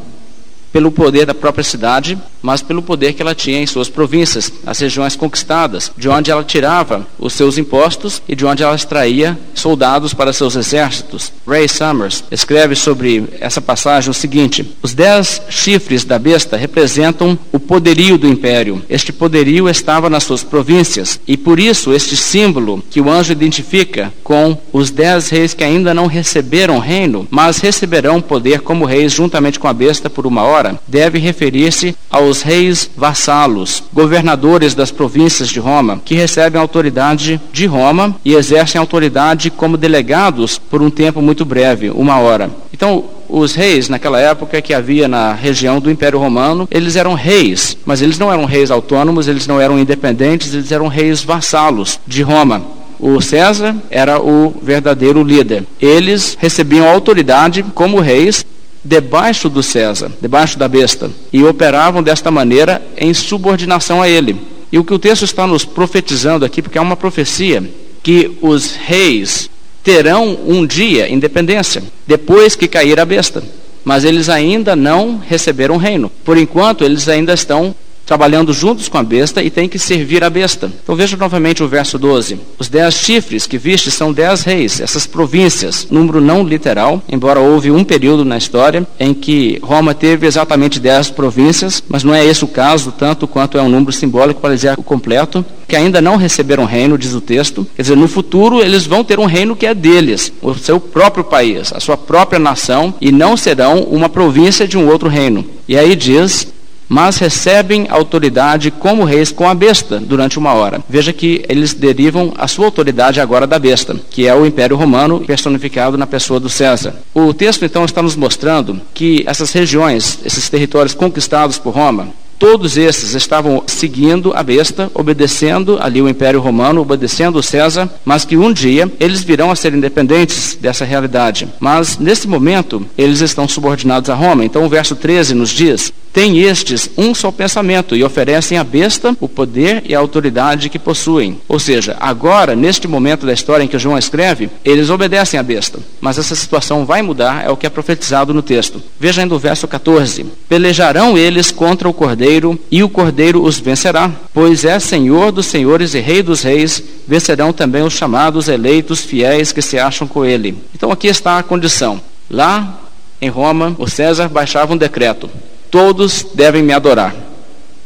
pelo poder da própria cidade, mas pelo poder que ela tinha em suas províncias, as regiões conquistadas, de onde ela tirava os seus impostos e de onde ela extraía soldados para seus exércitos. Ray Summers escreve sobre essa passagem o seguinte: Os dez chifres da besta representam o poderio do império. Este poderio estava nas suas províncias e por isso este símbolo que o anjo identifica com os dez reis que ainda não receberam reino, mas receberão poder como reis juntamente com a besta por uma hora, deve referir-se aos os reis vassalos, governadores das províncias de Roma, que recebem autoridade de Roma e exercem autoridade como delegados por um tempo muito breve, uma hora. Então, os reis naquela época que havia na região do Império Romano, eles eram reis, mas eles não eram reis autônomos, eles não eram independentes, eles eram reis vassalos de Roma. O César era o verdadeiro líder. Eles recebiam autoridade como reis debaixo do César, debaixo da besta, e operavam desta maneira em subordinação a ele. E o que o texto está nos profetizando aqui, porque é uma profecia, que os reis terão um dia independência, depois que cair a besta. Mas eles ainda não receberam reino. Por enquanto, eles ainda estão trabalhando juntos com a besta e tem que servir a besta. Então veja novamente o verso 12. Os dez chifres que viste são dez reis, essas províncias, número não literal, embora houve um período na história em que Roma teve exatamente dez províncias, mas não é esse o caso, tanto quanto é um número simbólico para dizer o completo, que ainda não receberam reino, diz o texto. Quer dizer, no futuro eles vão ter um reino que é deles, o seu próprio país, a sua própria nação, e não serão uma província de um outro reino. E aí diz mas recebem autoridade como reis com a besta durante uma hora. Veja que eles derivam a sua autoridade agora da besta, que é o Império Romano personificado na pessoa do César. O texto então está nos mostrando que essas regiões, esses territórios conquistados por Roma, Todos esses estavam seguindo a besta, obedecendo ali o Império Romano, obedecendo o César, mas que um dia eles virão a ser independentes dessa realidade. Mas nesse momento eles estão subordinados a Roma. Então o verso 13 nos diz: Tem estes um só pensamento e oferecem à besta o poder e a autoridade que possuem. Ou seja, agora, neste momento da história em que João escreve, eles obedecem à besta. Mas essa situação vai mudar, é o que é profetizado no texto. Veja ainda o verso 14: Pelejarão eles contra o cordeiro cordeiro, e o cordeiro os vencerá, pois é Senhor dos senhores e Rei dos reis, vencerão também os chamados eleitos fiéis que se acham com ele. Então aqui está a condição. Lá em Roma, o César baixava um decreto: todos devem me adorar.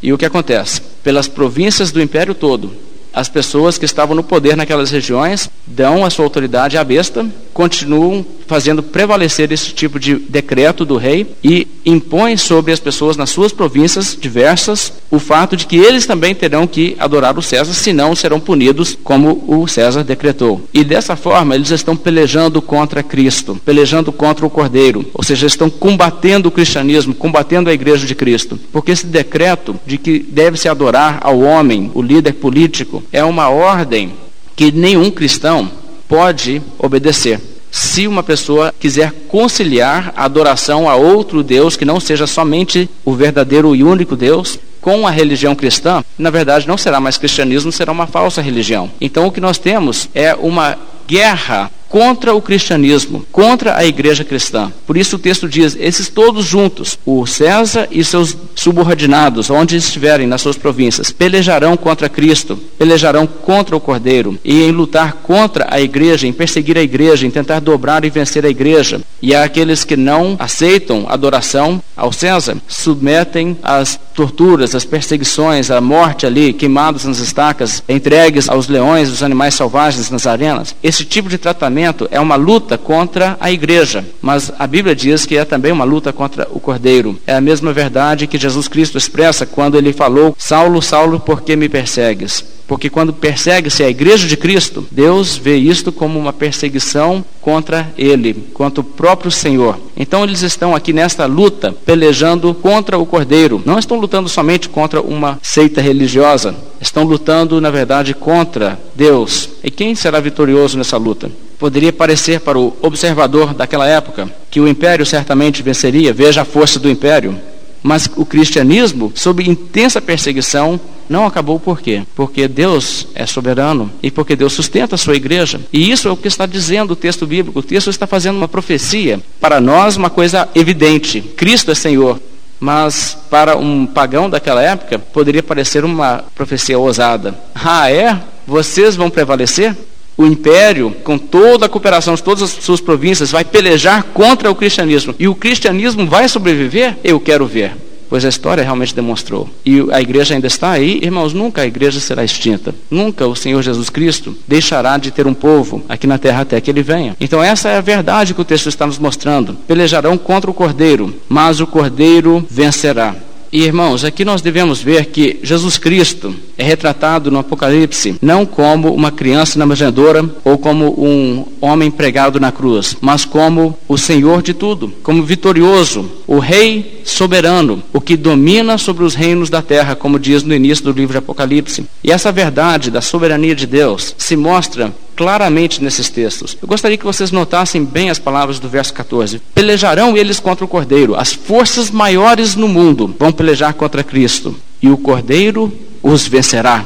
E o que acontece? Pelas províncias do império todo, as pessoas que estavam no poder naquelas regiões dão a sua autoridade à besta, continuam fazendo prevalecer esse tipo de decreto do rei e impõem sobre as pessoas nas suas províncias diversas o fato de que eles também terão que adorar o César, senão serão punidos como o César decretou. E dessa forma eles estão pelejando contra Cristo, pelejando contra o Cordeiro, ou seja, estão combatendo o cristianismo, combatendo a igreja de Cristo, porque esse decreto de que deve se adorar ao homem, o líder político, é uma ordem que nenhum cristão pode obedecer. Se uma pessoa quiser conciliar a adoração a outro Deus que não seja somente o verdadeiro e único Deus, com a religião cristã, na verdade não será mais cristianismo, será uma falsa religião. Então o que nós temos é uma guerra contra o cristianismo, contra a igreja cristã. Por isso o texto diz: esses todos juntos, o César e seus subordinados, onde estiverem nas suas províncias, pelejarão contra Cristo, pelejarão contra o Cordeiro, e em lutar contra a igreja, em perseguir a igreja, em tentar dobrar e vencer a igreja. E aqueles que não aceitam adoração ao César, submetem às torturas, às perseguições, à morte ali, queimados nas estacas, entregues aos leões, os animais selvagens nas arenas. Esse tipo de tratamento é uma luta contra a igreja, mas a Bíblia diz que é também uma luta contra o cordeiro. É a mesma verdade que Jesus Cristo expressa quando ele falou: Saulo, Saulo, por que me persegues? Porque quando persegue-se a igreja de Cristo, Deus vê isto como uma perseguição contra ele, contra o próprio Senhor. Então eles estão aqui nesta luta, pelejando contra o Cordeiro. Não estão lutando somente contra uma seita religiosa, estão lutando, na verdade, contra Deus. E quem será vitorioso nessa luta? Poderia parecer para o observador daquela época que o império certamente venceria, veja a força do império. Mas o cristianismo, sob intensa perseguição, não acabou por quê? Porque Deus é soberano e porque Deus sustenta a sua igreja. E isso é o que está dizendo o texto bíblico. O texto está fazendo uma profecia. Para nós, uma coisa evidente: Cristo é Senhor. Mas para um pagão daquela época, poderia parecer uma profecia ousada. Ah, é? Vocês vão prevalecer? O império, com toda a cooperação de todas as suas províncias, vai pelejar contra o cristianismo. E o cristianismo vai sobreviver? Eu quero ver pois a história realmente demonstrou. E a igreja ainda está aí, irmãos, nunca a igreja será extinta. Nunca o Senhor Jesus Cristo deixará de ter um povo aqui na terra até que ele venha. Então essa é a verdade que o texto está nos mostrando. Pelejarão contra o cordeiro, mas o cordeiro vencerá. E irmãos, aqui nós devemos ver que Jesus Cristo é retratado no Apocalipse não como uma criança na manjedoura ou como um homem pregado na cruz, mas como o Senhor de tudo, como vitorioso, o Rei soberano, o que domina sobre os reinos da terra, como diz no início do livro de Apocalipse. E essa verdade da soberania de Deus se mostra claramente nesses textos. Eu gostaria que vocês notassem bem as palavras do verso 14. Pelejarão eles contra o Cordeiro, as forças maiores no mundo vão pelejar contra Cristo, e o Cordeiro os vencerá,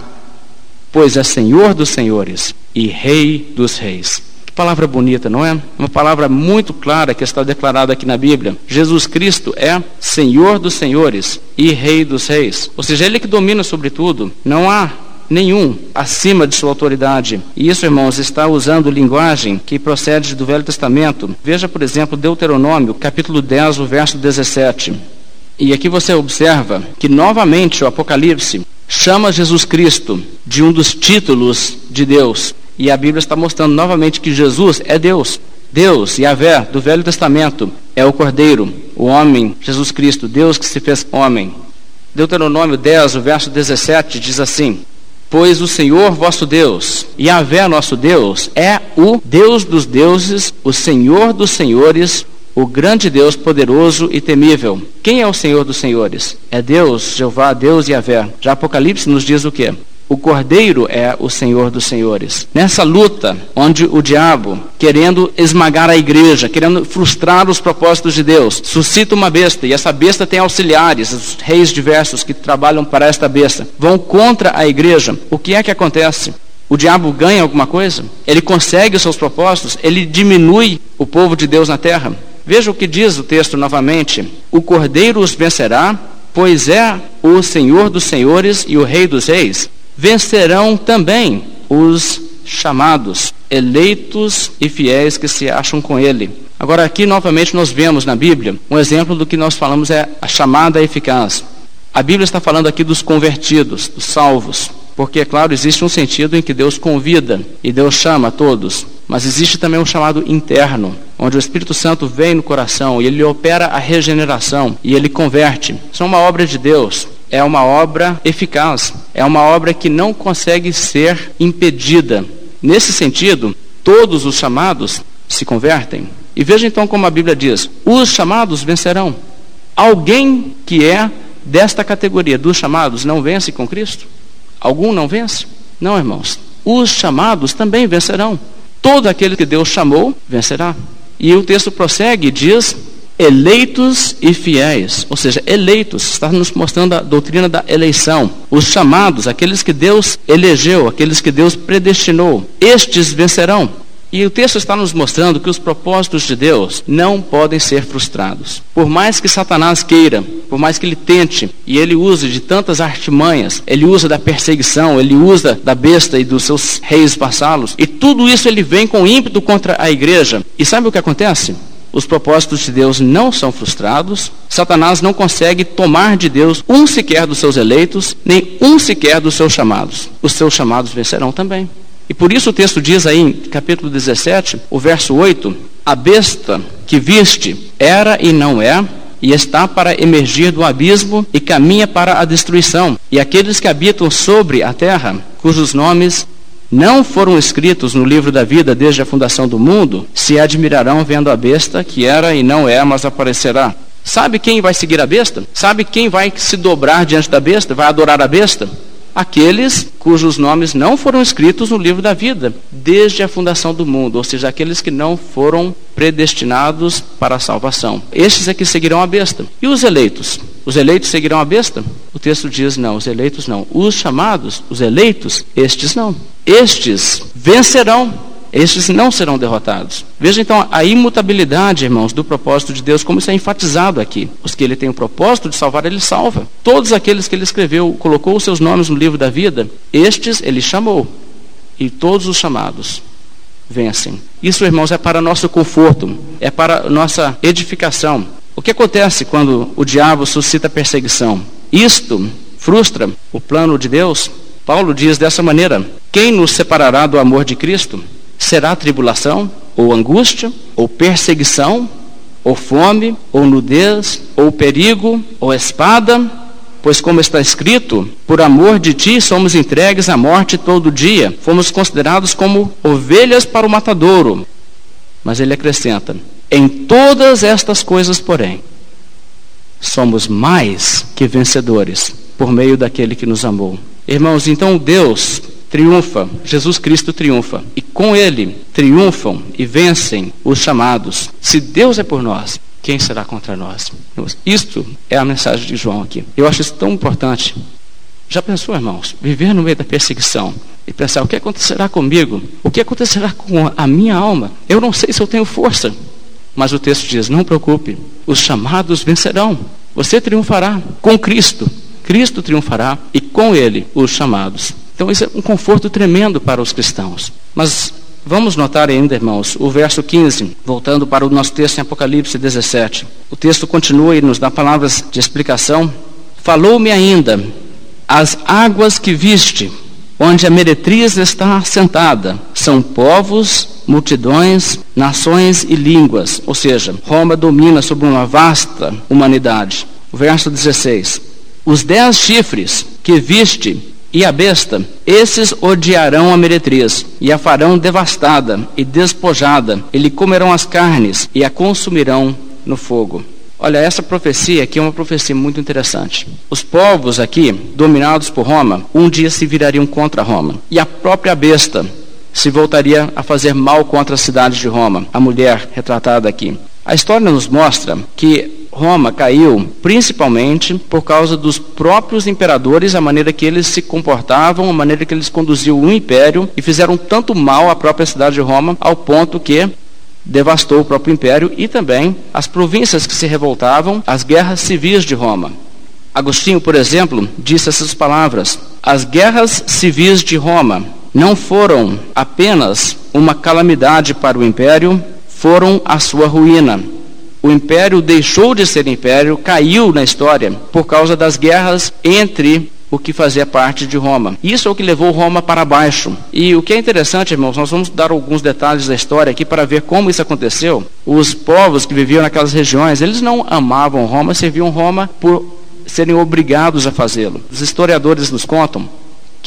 pois é Senhor dos senhores e Rei dos reis. Que palavra bonita, não é? Uma palavra muito clara que está declarada aqui na Bíblia. Jesus Cristo é Senhor dos senhores e Rei dos reis. Ou seja, Ele que domina sobre tudo. Não há nenhum acima de sua autoridade. E isso, irmãos, está usando linguagem que procede do Velho Testamento. Veja, por exemplo, Deuteronômio, capítulo 10, o verso 17. E aqui você observa que novamente o Apocalipse chama Jesus Cristo de um dos títulos de Deus. E a Bíblia está mostrando novamente que Jesus é Deus. Deus, Yahvé, do Velho Testamento, é o Cordeiro, o homem, Jesus Cristo, Deus que se fez homem. Deuteronômio 10, o verso 17 diz assim: Pois o Senhor vosso Deus, Yahvé nosso Deus, é o Deus dos deuses, o Senhor dos senhores, o grande Deus poderoso e temível. Quem é o Senhor dos senhores? É Deus, Jeová, Deus Yahvé. Já Apocalipse nos diz o quê? O Cordeiro é o Senhor dos Senhores. Nessa luta, onde o diabo, querendo esmagar a igreja, querendo frustrar os propósitos de Deus, suscita uma besta, e essa besta tem auxiliares, os reis diversos que trabalham para esta besta, vão contra a igreja. O que é que acontece? O diabo ganha alguma coisa? Ele consegue os seus propósitos? Ele diminui o povo de Deus na terra? Veja o que diz o texto novamente: O Cordeiro os vencerá, pois é o Senhor dos senhores e o Rei dos reis vencerão também os chamados, eleitos e fiéis que se acham com ele. Agora, aqui novamente nós vemos na Bíblia um exemplo do que nós falamos é a chamada eficaz. A Bíblia está falando aqui dos convertidos, dos salvos, porque, é claro, existe um sentido em que Deus convida e Deus chama a todos, mas existe também um chamado interno, onde o Espírito Santo vem no coração e ele opera a regeneração e ele converte. Isso é uma obra de Deus é uma obra eficaz, é uma obra que não consegue ser impedida. Nesse sentido, todos os chamados se convertem. E veja então como a Bíblia diz: os chamados vencerão. Alguém que é desta categoria dos chamados não vence com Cristo? Algum não vence? Não, irmãos. Os chamados também vencerão. Todo aquele que Deus chamou vencerá. E o texto prossegue e diz eleitos e fiéis, ou seja, eleitos, está nos mostrando a doutrina da eleição. Os chamados, aqueles que Deus elegeu, aqueles que Deus predestinou, estes vencerão. E o texto está nos mostrando que os propósitos de Deus não podem ser frustrados. Por mais que Satanás queira, por mais que ele tente, e ele use de tantas artimanhas, ele usa da perseguição, ele usa da besta e dos seus reis vassalos, e tudo isso ele vem com ímpeto contra a igreja. E sabe o que acontece? Os propósitos de Deus não são frustrados, Satanás não consegue tomar de Deus um sequer dos seus eleitos, nem um sequer dos seus chamados. Os seus chamados vencerão também. E por isso o texto diz aí em capítulo 17, o verso 8: A besta que viste era e não é, e está para emergir do abismo e caminha para a destruição. E aqueles que habitam sobre a terra, cujos nomes não foram escritos no livro da vida desde a fundação do mundo, se admirarão vendo a besta, que era e não é, mas aparecerá. Sabe quem vai seguir a besta? Sabe quem vai se dobrar diante da besta? Vai adorar a besta? Aqueles cujos nomes não foram escritos no livro da vida desde a fundação do mundo, ou seja, aqueles que não foram predestinados para a salvação. Estes é que seguirão a besta. E os eleitos? Os eleitos seguirão a besta? O texto diz não, os eleitos não. Os chamados, os eleitos, estes não. Estes vencerão, estes não serão derrotados. Veja então a imutabilidade, irmãos, do propósito de Deus, como isso é enfatizado aqui. Os que ele tem o propósito de salvar, ele salva. Todos aqueles que ele escreveu, colocou os seus nomes no livro da vida, estes ele chamou. E todos os chamados vencem. Isso, irmãos, é para nosso conforto, é para nossa edificação. O que acontece quando o diabo suscita perseguição? Isto frustra o plano de Deus? Paulo diz dessa maneira: Quem nos separará do amor de Cristo? Será tribulação, ou angústia, ou perseguição, ou fome, ou nudez, ou perigo, ou espada? Pois, como está escrito, por amor de ti somos entregues à morte todo dia, fomos considerados como ovelhas para o matadouro. Mas ele acrescenta: em todas estas coisas, porém, somos mais que vencedores por meio daquele que nos amou. Irmãos, então Deus triunfa, Jesus Cristo triunfa, e com ele triunfam e vencem os chamados. Se Deus é por nós, quem será contra nós? Isto é a mensagem de João aqui. Eu acho isso tão importante. Já pensou, irmãos, viver no meio da perseguição e pensar o que acontecerá comigo? O que acontecerá com a minha alma? Eu não sei se eu tenho força. Mas o texto diz: não preocupe, os chamados vencerão. Você triunfará com Cristo. Cristo triunfará e com ele os chamados. Então, isso é um conforto tremendo para os cristãos. Mas vamos notar ainda, irmãos, o verso 15, voltando para o nosso texto em Apocalipse 17. O texto continua e nos dá palavras de explicação. Falou-me ainda, as águas que viste, onde a meretriz está sentada, são povos, multidões, nações e línguas. Ou seja, Roma domina sobre uma vasta humanidade. O verso 16. Os dez chifres que viste e a besta, esses odiarão a meretriz, e a farão devastada e despojada, e lhe comerão as carnes, e a consumirão no fogo. Olha, essa profecia aqui é uma profecia muito interessante. Os povos aqui, dominados por Roma, um dia se virariam contra Roma. E a própria besta se voltaria a fazer mal contra a cidade de Roma, a mulher retratada aqui. A história nos mostra que Roma caiu principalmente por causa dos próprios imperadores, a maneira que eles se comportavam, a maneira que eles conduziam o império e fizeram tanto mal à própria cidade de Roma, ao ponto que devastou o próprio império e também as províncias que se revoltavam, as guerras civis de Roma. Agostinho, por exemplo, disse essas palavras: As guerras civis de Roma não foram apenas uma calamidade para o império, foram a sua ruína o império deixou de ser império, caiu na história por causa das guerras entre o que fazia parte de Roma. Isso é o que levou Roma para baixo. E o que é interessante, irmãos, nós vamos dar alguns detalhes da história aqui para ver como isso aconteceu. Os povos que viviam naquelas regiões, eles não amavam Roma, serviam Roma por serem obrigados a fazê-lo. Os historiadores nos contam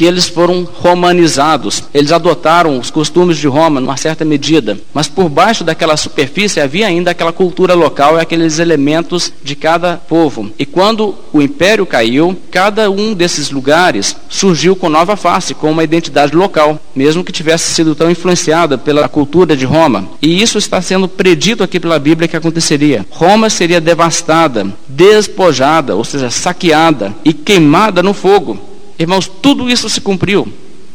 que eles foram romanizados. Eles adotaram os costumes de Roma numa certa medida, mas por baixo daquela superfície havia ainda aquela cultura local e aqueles elementos de cada povo. E quando o império caiu, cada um desses lugares surgiu com nova face, com uma identidade local, mesmo que tivesse sido tão influenciada pela cultura de Roma. E isso está sendo predito aqui pela Bíblia que aconteceria. Roma seria devastada, despojada, ou seja, saqueada e queimada no fogo. Irmãos, tudo isso se cumpriu.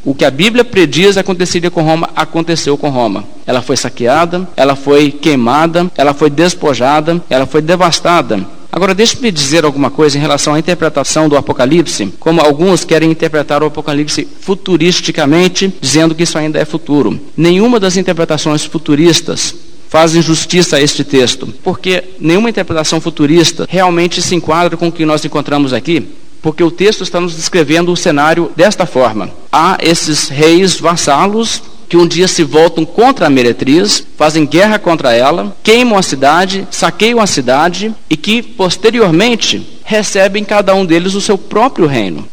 O que a Bíblia prediz aconteceria com Roma, aconteceu com Roma. Ela foi saqueada, ela foi queimada, ela foi despojada, ela foi devastada. Agora, deixe-me dizer alguma coisa em relação à interpretação do Apocalipse, como alguns querem interpretar o Apocalipse futuristicamente, dizendo que isso ainda é futuro. Nenhuma das interpretações futuristas fazem justiça a este texto, porque nenhuma interpretação futurista realmente se enquadra com o que nós encontramos aqui porque o texto está nos descrevendo o cenário desta forma: há esses reis vassalos que um dia se voltam contra a meretriz, fazem guerra contra ela, queimam a cidade, saqueiam a cidade e que posteriormente recebem cada um deles o seu próprio reino.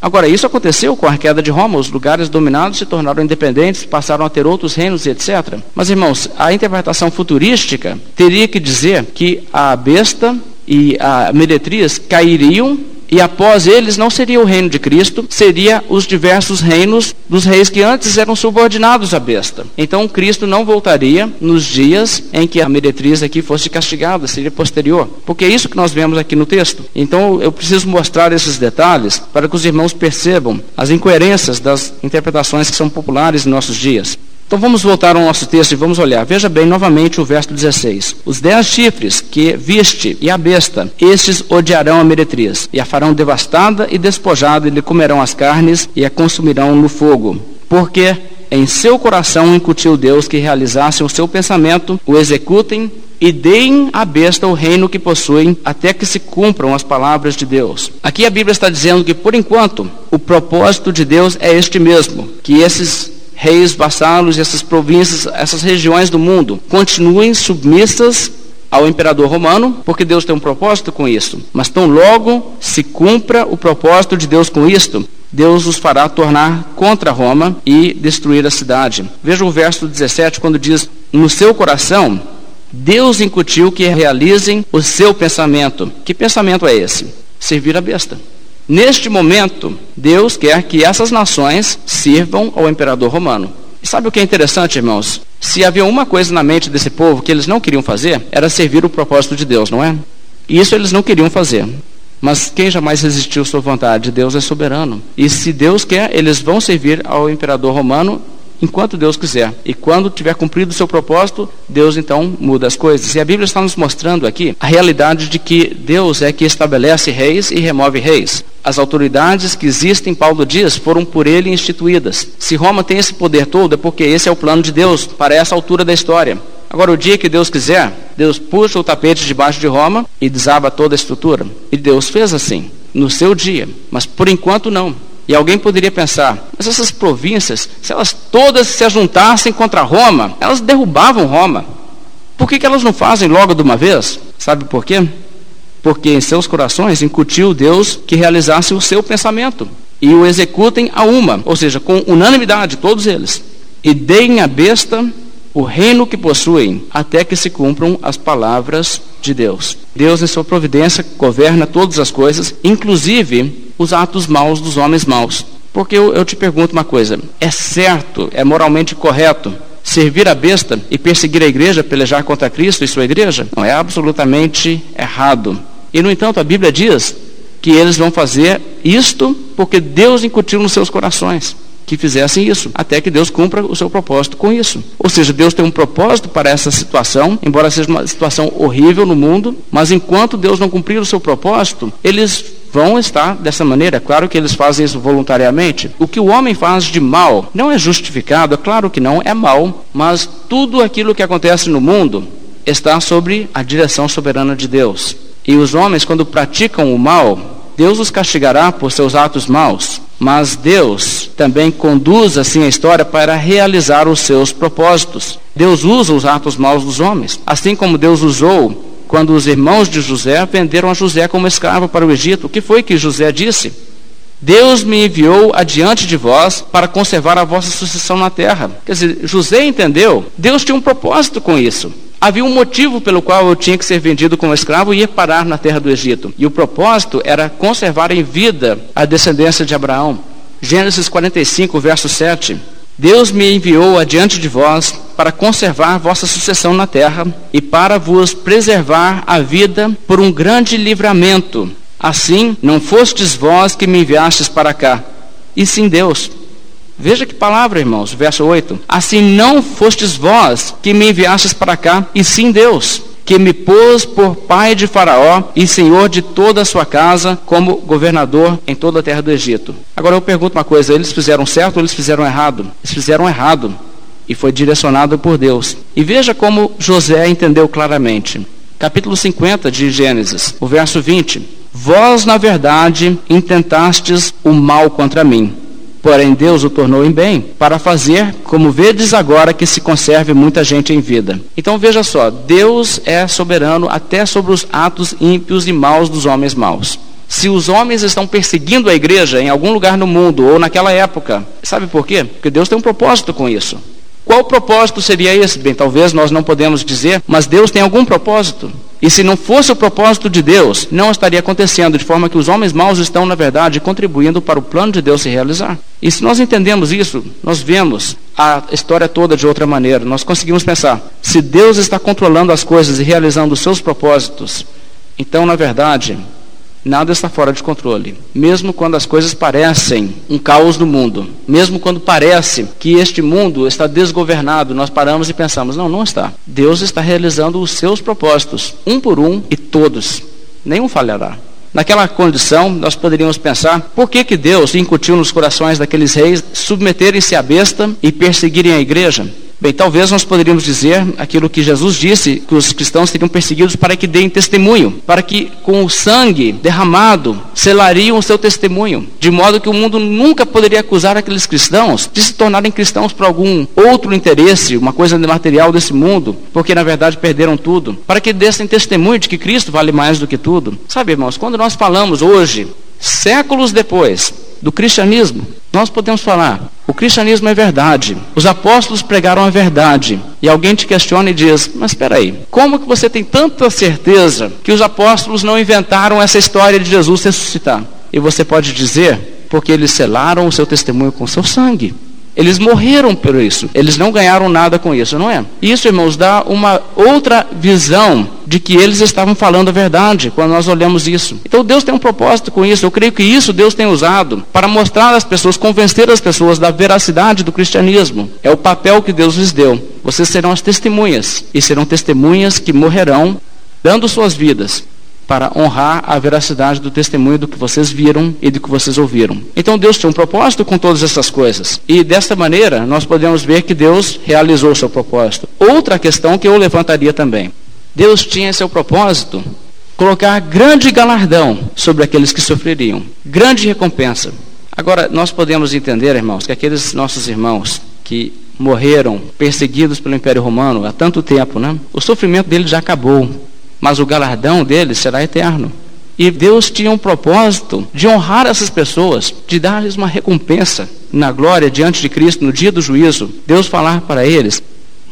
Agora, isso aconteceu com a queda de Roma, os lugares dominados se tornaram independentes, passaram a ter outros reinos, etc. Mas, irmãos, a interpretação futurística teria que dizer que a besta e a meretriz cairiam e após eles não seria o reino de Cristo, seria os diversos reinos dos reis que antes eram subordinados à besta. Então Cristo não voltaria nos dias em que a meretriz aqui fosse castigada, seria posterior. Porque é isso que nós vemos aqui no texto. Então eu preciso mostrar esses detalhes para que os irmãos percebam as incoerências das interpretações que são populares em nossos dias. Então vamos voltar ao nosso texto e vamos olhar. Veja bem novamente o verso 16. Os dez chifres que viste e a besta, estes odiarão a meretriz, e a farão devastada e despojada, e lhe comerão as carnes e a consumirão no fogo. Porque em seu coração incutiu Deus que realizassem o seu pensamento, o executem e deem à besta o reino que possuem, até que se cumpram as palavras de Deus. Aqui a Bíblia está dizendo que, por enquanto, o propósito de Deus é este mesmo: que esses reis vassalos e essas províncias, essas regiões do mundo continuem submissas ao imperador romano, porque Deus tem um propósito com isso. Mas tão logo se cumpra o propósito de Deus com isto, Deus os fará tornar contra Roma e destruir a cidade. Veja o verso 17, quando diz: No seu coração, Deus incutiu que realizem o seu pensamento. Que pensamento é esse? Servir a besta. Neste momento, Deus quer que essas nações sirvam ao imperador romano. E sabe o que é interessante, irmãos? Se havia uma coisa na mente desse povo que eles não queriam fazer, era servir o propósito de Deus, não é? E isso eles não queriam fazer. Mas quem jamais resistiu à sua vontade? Deus é soberano. E se Deus quer, eles vão servir ao imperador romano enquanto Deus quiser. E quando tiver cumprido o seu propósito, Deus então muda as coisas. E a Bíblia está nos mostrando aqui a realidade de que Deus é que estabelece reis e remove reis. As autoridades que existem, Paulo diz, foram por ele instituídas. Se Roma tem esse poder todo, é porque esse é o plano de Deus para essa altura da história. Agora, o dia que Deus quiser, Deus puxa o tapete debaixo de Roma e desaba toda a estrutura. E Deus fez assim, no seu dia. Mas por enquanto não. E alguém poderia pensar, mas essas províncias, se elas todas se ajuntassem contra Roma, elas derrubavam Roma. Por que, que elas não fazem logo de uma vez? Sabe por quê? Porque em seus corações incutiu Deus que realizasse o seu pensamento e o executem a uma, ou seja, com unanimidade, todos eles. E deem a besta o reino que possuem, até que se cumpram as palavras de Deus. Deus, em sua providência, governa todas as coisas, inclusive os atos maus dos homens maus. Porque eu, eu te pergunto uma coisa: é certo, é moralmente correto servir a besta e perseguir a igreja, pelejar contra Cristo e sua igreja? Não, é absolutamente errado. E, no entanto, a Bíblia diz que eles vão fazer isto porque Deus incutiu nos seus corações que fizessem isso, até que Deus cumpra o seu propósito com isso. Ou seja, Deus tem um propósito para essa situação, embora seja uma situação horrível no mundo, mas enquanto Deus não cumprir o seu propósito, eles vão estar dessa maneira. Claro que eles fazem isso voluntariamente. O que o homem faz de mal não é justificado, é claro que não, é mal, mas tudo aquilo que acontece no mundo está sobre a direção soberana de Deus. E os homens, quando praticam o mal, Deus os castigará por seus atos maus, mas Deus também conduz assim a história para realizar os seus propósitos. Deus usa os atos maus dos homens, assim como Deus usou quando os irmãos de José venderam a José como escravo para o Egito. O que foi que José disse? Deus me enviou adiante de vós para conservar a vossa sucessão na terra. Quer dizer, José entendeu, Deus tinha um propósito com isso. Havia um motivo pelo qual eu tinha que ser vendido como escravo e ir parar na terra do Egito. E o propósito era conservar em vida a descendência de Abraão. Gênesis 45, verso 7. Deus me enviou adiante de vós para conservar vossa sucessão na terra e para vos preservar a vida por um grande livramento. Assim, não fostes vós que me enviastes para cá, e sim Deus. Veja que palavra, irmãos, verso 8. Assim não fostes vós que me enviastes para cá, e sim Deus, que me pôs por pai de Faraó e senhor de toda a sua casa, como governador em toda a terra do Egito. Agora eu pergunto uma coisa: eles fizeram certo ou eles fizeram errado? Eles fizeram errado e foi direcionado por Deus. E veja como José entendeu claramente. Capítulo 50 de Gênesis, o verso 20: Vós, na verdade, intentastes o mal contra mim Porém, Deus o tornou em bem, para fazer, como vedes agora, que se conserve muita gente em vida. Então veja só, Deus é soberano até sobre os atos ímpios e maus dos homens maus. Se os homens estão perseguindo a igreja em algum lugar no mundo ou naquela época, sabe por quê? Porque Deus tem um propósito com isso. Qual propósito seria esse? Bem, talvez nós não podemos dizer, mas Deus tem algum propósito. E se não fosse o propósito de Deus, não estaria acontecendo, de forma que os homens maus estão, na verdade, contribuindo para o plano de Deus se realizar. E se nós entendemos isso, nós vemos a história toda de outra maneira. Nós conseguimos pensar: se Deus está controlando as coisas e realizando os seus propósitos, então, na verdade, Nada está fora de controle. Mesmo quando as coisas parecem um caos no mundo, mesmo quando parece que este mundo está desgovernado, nós paramos e pensamos: não, não está. Deus está realizando os seus propósitos, um por um e todos. Nenhum falhará. Naquela condição, nós poderíamos pensar: por que, que Deus incutiu nos corações daqueles reis submeterem-se à besta e perseguirem a igreja? Bem, talvez nós poderíamos dizer aquilo que Jesus disse, que os cristãos seriam perseguidos para que deem testemunho, para que com o sangue derramado selariam o seu testemunho, de modo que o mundo nunca poderia acusar aqueles cristãos de se tornarem cristãos por algum outro interesse, uma coisa material desse mundo, porque na verdade perderam tudo, para que dessem testemunho de que Cristo vale mais do que tudo. Sabe, irmãos, quando nós falamos hoje, séculos depois, do cristianismo, nós podemos falar: o cristianismo é verdade. Os apóstolos pregaram a verdade. E alguém te questiona e diz: Mas espera aí, como que você tem tanta certeza que os apóstolos não inventaram essa história de Jesus ressuscitar? E você pode dizer: Porque eles selaram o seu testemunho com seu sangue. Eles morreram por isso. Eles não ganharam nada com isso, não é? Isso, irmãos, dá uma outra visão de que eles estavam falando a verdade quando nós olhamos isso. Então Deus tem um propósito com isso. Eu creio que isso Deus tem usado para mostrar às pessoas, convencer as pessoas da veracidade do cristianismo. É o papel que Deus lhes deu. Vocês serão as testemunhas e serão testemunhas que morrerão dando suas vidas para honrar a veracidade do testemunho do que vocês viram e do que vocês ouviram. Então Deus tinha um propósito com todas essas coisas. E desta maneira nós podemos ver que Deus realizou o seu propósito. Outra questão que eu levantaria também. Deus tinha seu propósito colocar grande galardão sobre aqueles que sofreriam, grande recompensa. Agora, nós podemos entender, irmãos, que aqueles nossos irmãos que morreram perseguidos pelo Império Romano há tanto tempo, né? O sofrimento deles já acabou mas o galardão deles será eterno. E Deus tinha um propósito de honrar essas pessoas, de dar-lhes uma recompensa na glória diante de Cristo no dia do juízo. Deus falar para eles: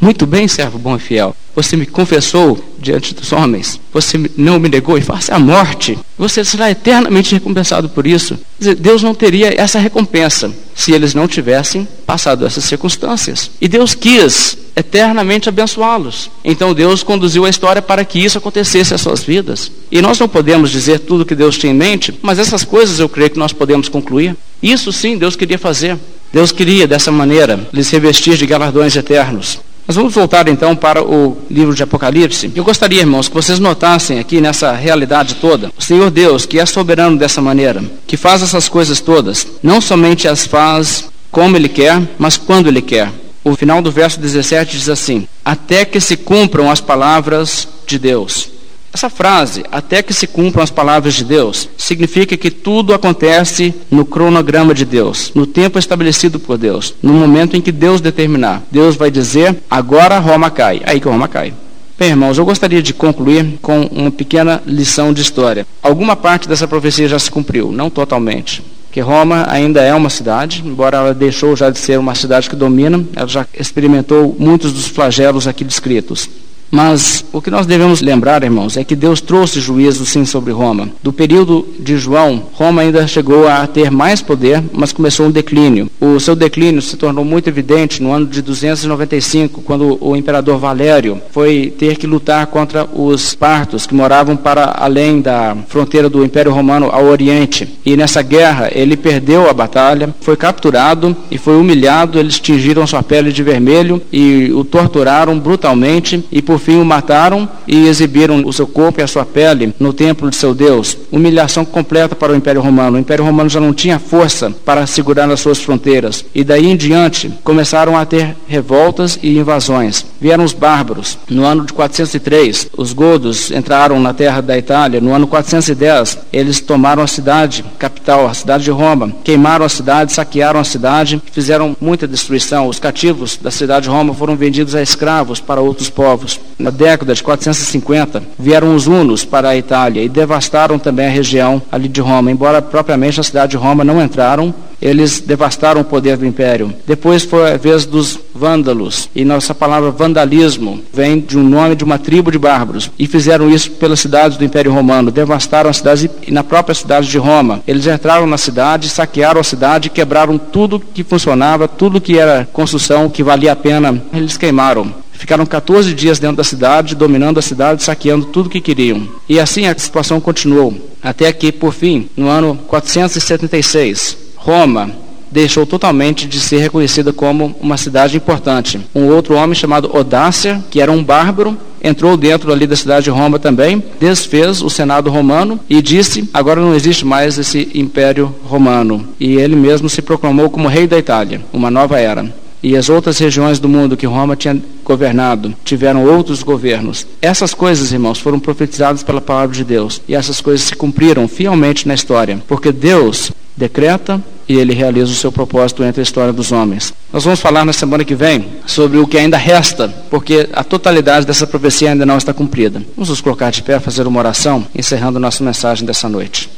Muito bem, servo bom e fiel. Você me confessou diante dos homens. Você não me negou e face a morte. Você será eternamente recompensado por isso. Deus não teria essa recompensa se eles não tivessem passado essas circunstâncias. E Deus quis eternamente abençoá-los. Então Deus conduziu a história para que isso acontecesse às suas vidas. E nós não podemos dizer tudo que Deus tinha em mente, mas essas coisas eu creio que nós podemos concluir. Isso sim Deus queria fazer. Deus queria, dessa maneira, lhes revestir de galardões eternos. Nós vamos voltar então para o livro de Apocalipse. Eu gostaria, irmãos, que vocês notassem aqui nessa realidade toda, o Senhor Deus, que é soberano dessa maneira, que faz essas coisas todas, não somente as faz como Ele quer, mas quando Ele quer. O final do verso 17 diz assim: Até que se cumpram as palavras de Deus. Essa frase, até que se cumpram as palavras de Deus, significa que tudo acontece no cronograma de Deus, no tempo estabelecido por Deus, no momento em que Deus determinar. Deus vai dizer: agora Roma cai. Aí que Roma cai. Bem, irmãos, eu gostaria de concluir com uma pequena lição de história. Alguma parte dessa profecia já se cumpriu, não totalmente. Que Roma ainda é uma cidade, embora ela deixou já de ser uma cidade que domina, ela já experimentou muitos dos flagelos aqui descritos. Mas o que nós devemos lembrar, irmãos, é que Deus trouxe juízo sim sobre Roma. Do período de João, Roma ainda chegou a ter mais poder, mas começou um declínio. O seu declínio se tornou muito evidente no ano de 295, quando o imperador Valério foi ter que lutar contra os partos que moravam para além da fronteira do Império Romano ao Oriente. E nessa guerra ele perdeu a batalha, foi capturado e foi humilhado. Eles tingiram sua pele de vermelho e o torturaram brutalmente e por fim o mataram e exibiram o seu corpo e a sua pele no templo de seu Deus. Humilhação completa para o Império Romano. O Império Romano já não tinha força para segurar as suas fronteiras. E daí em diante começaram a ter revoltas e invasões. Vieram os bárbaros. No ano de 403, os godos entraram na terra da Itália. No ano 410, eles tomaram a cidade, capital, a cidade de Roma. Queimaram a cidade, saquearam a cidade, fizeram muita destruição. Os cativos da cidade de Roma foram vendidos a escravos para outros povos. Na década de 450, vieram os hunos para a Itália e devastaram também a região ali de Roma, embora propriamente a cidade de Roma não entraram, eles devastaram o poder do império. Depois foi a vez dos vândalos, e nossa palavra vandalismo vem de um nome de uma tribo de bárbaros, e fizeram isso pelas cidades do Império Romano, devastaram as cidades e na própria cidade de Roma. Eles entraram na cidade, saquearam a cidade, quebraram tudo que funcionava, tudo que era construção que valia a pena, eles queimaram. Ficaram 14 dias dentro da cidade, dominando a cidade, saqueando tudo que queriam. E assim a situação continuou, até que, por fim, no ano 476, Roma deixou totalmente de ser reconhecida como uma cidade importante. Um outro homem chamado Odácia, que era um bárbaro, entrou dentro ali da cidade de Roma também, desfez o Senado romano e disse: agora não existe mais esse Império Romano. E ele mesmo se proclamou como rei da Itália, uma nova era. E as outras regiões do mundo que Roma tinha governado tiveram outros governos. Essas coisas, irmãos, foram profetizadas pela palavra de Deus e essas coisas se cumpriram fielmente na história, porque Deus decreta e ele realiza o seu propósito entre a história dos homens. Nós vamos falar na semana que vem sobre o que ainda resta, porque a totalidade dessa profecia ainda não está cumprida. Vamos nos colocar de pé, fazer uma oração, encerrando nossa mensagem dessa noite.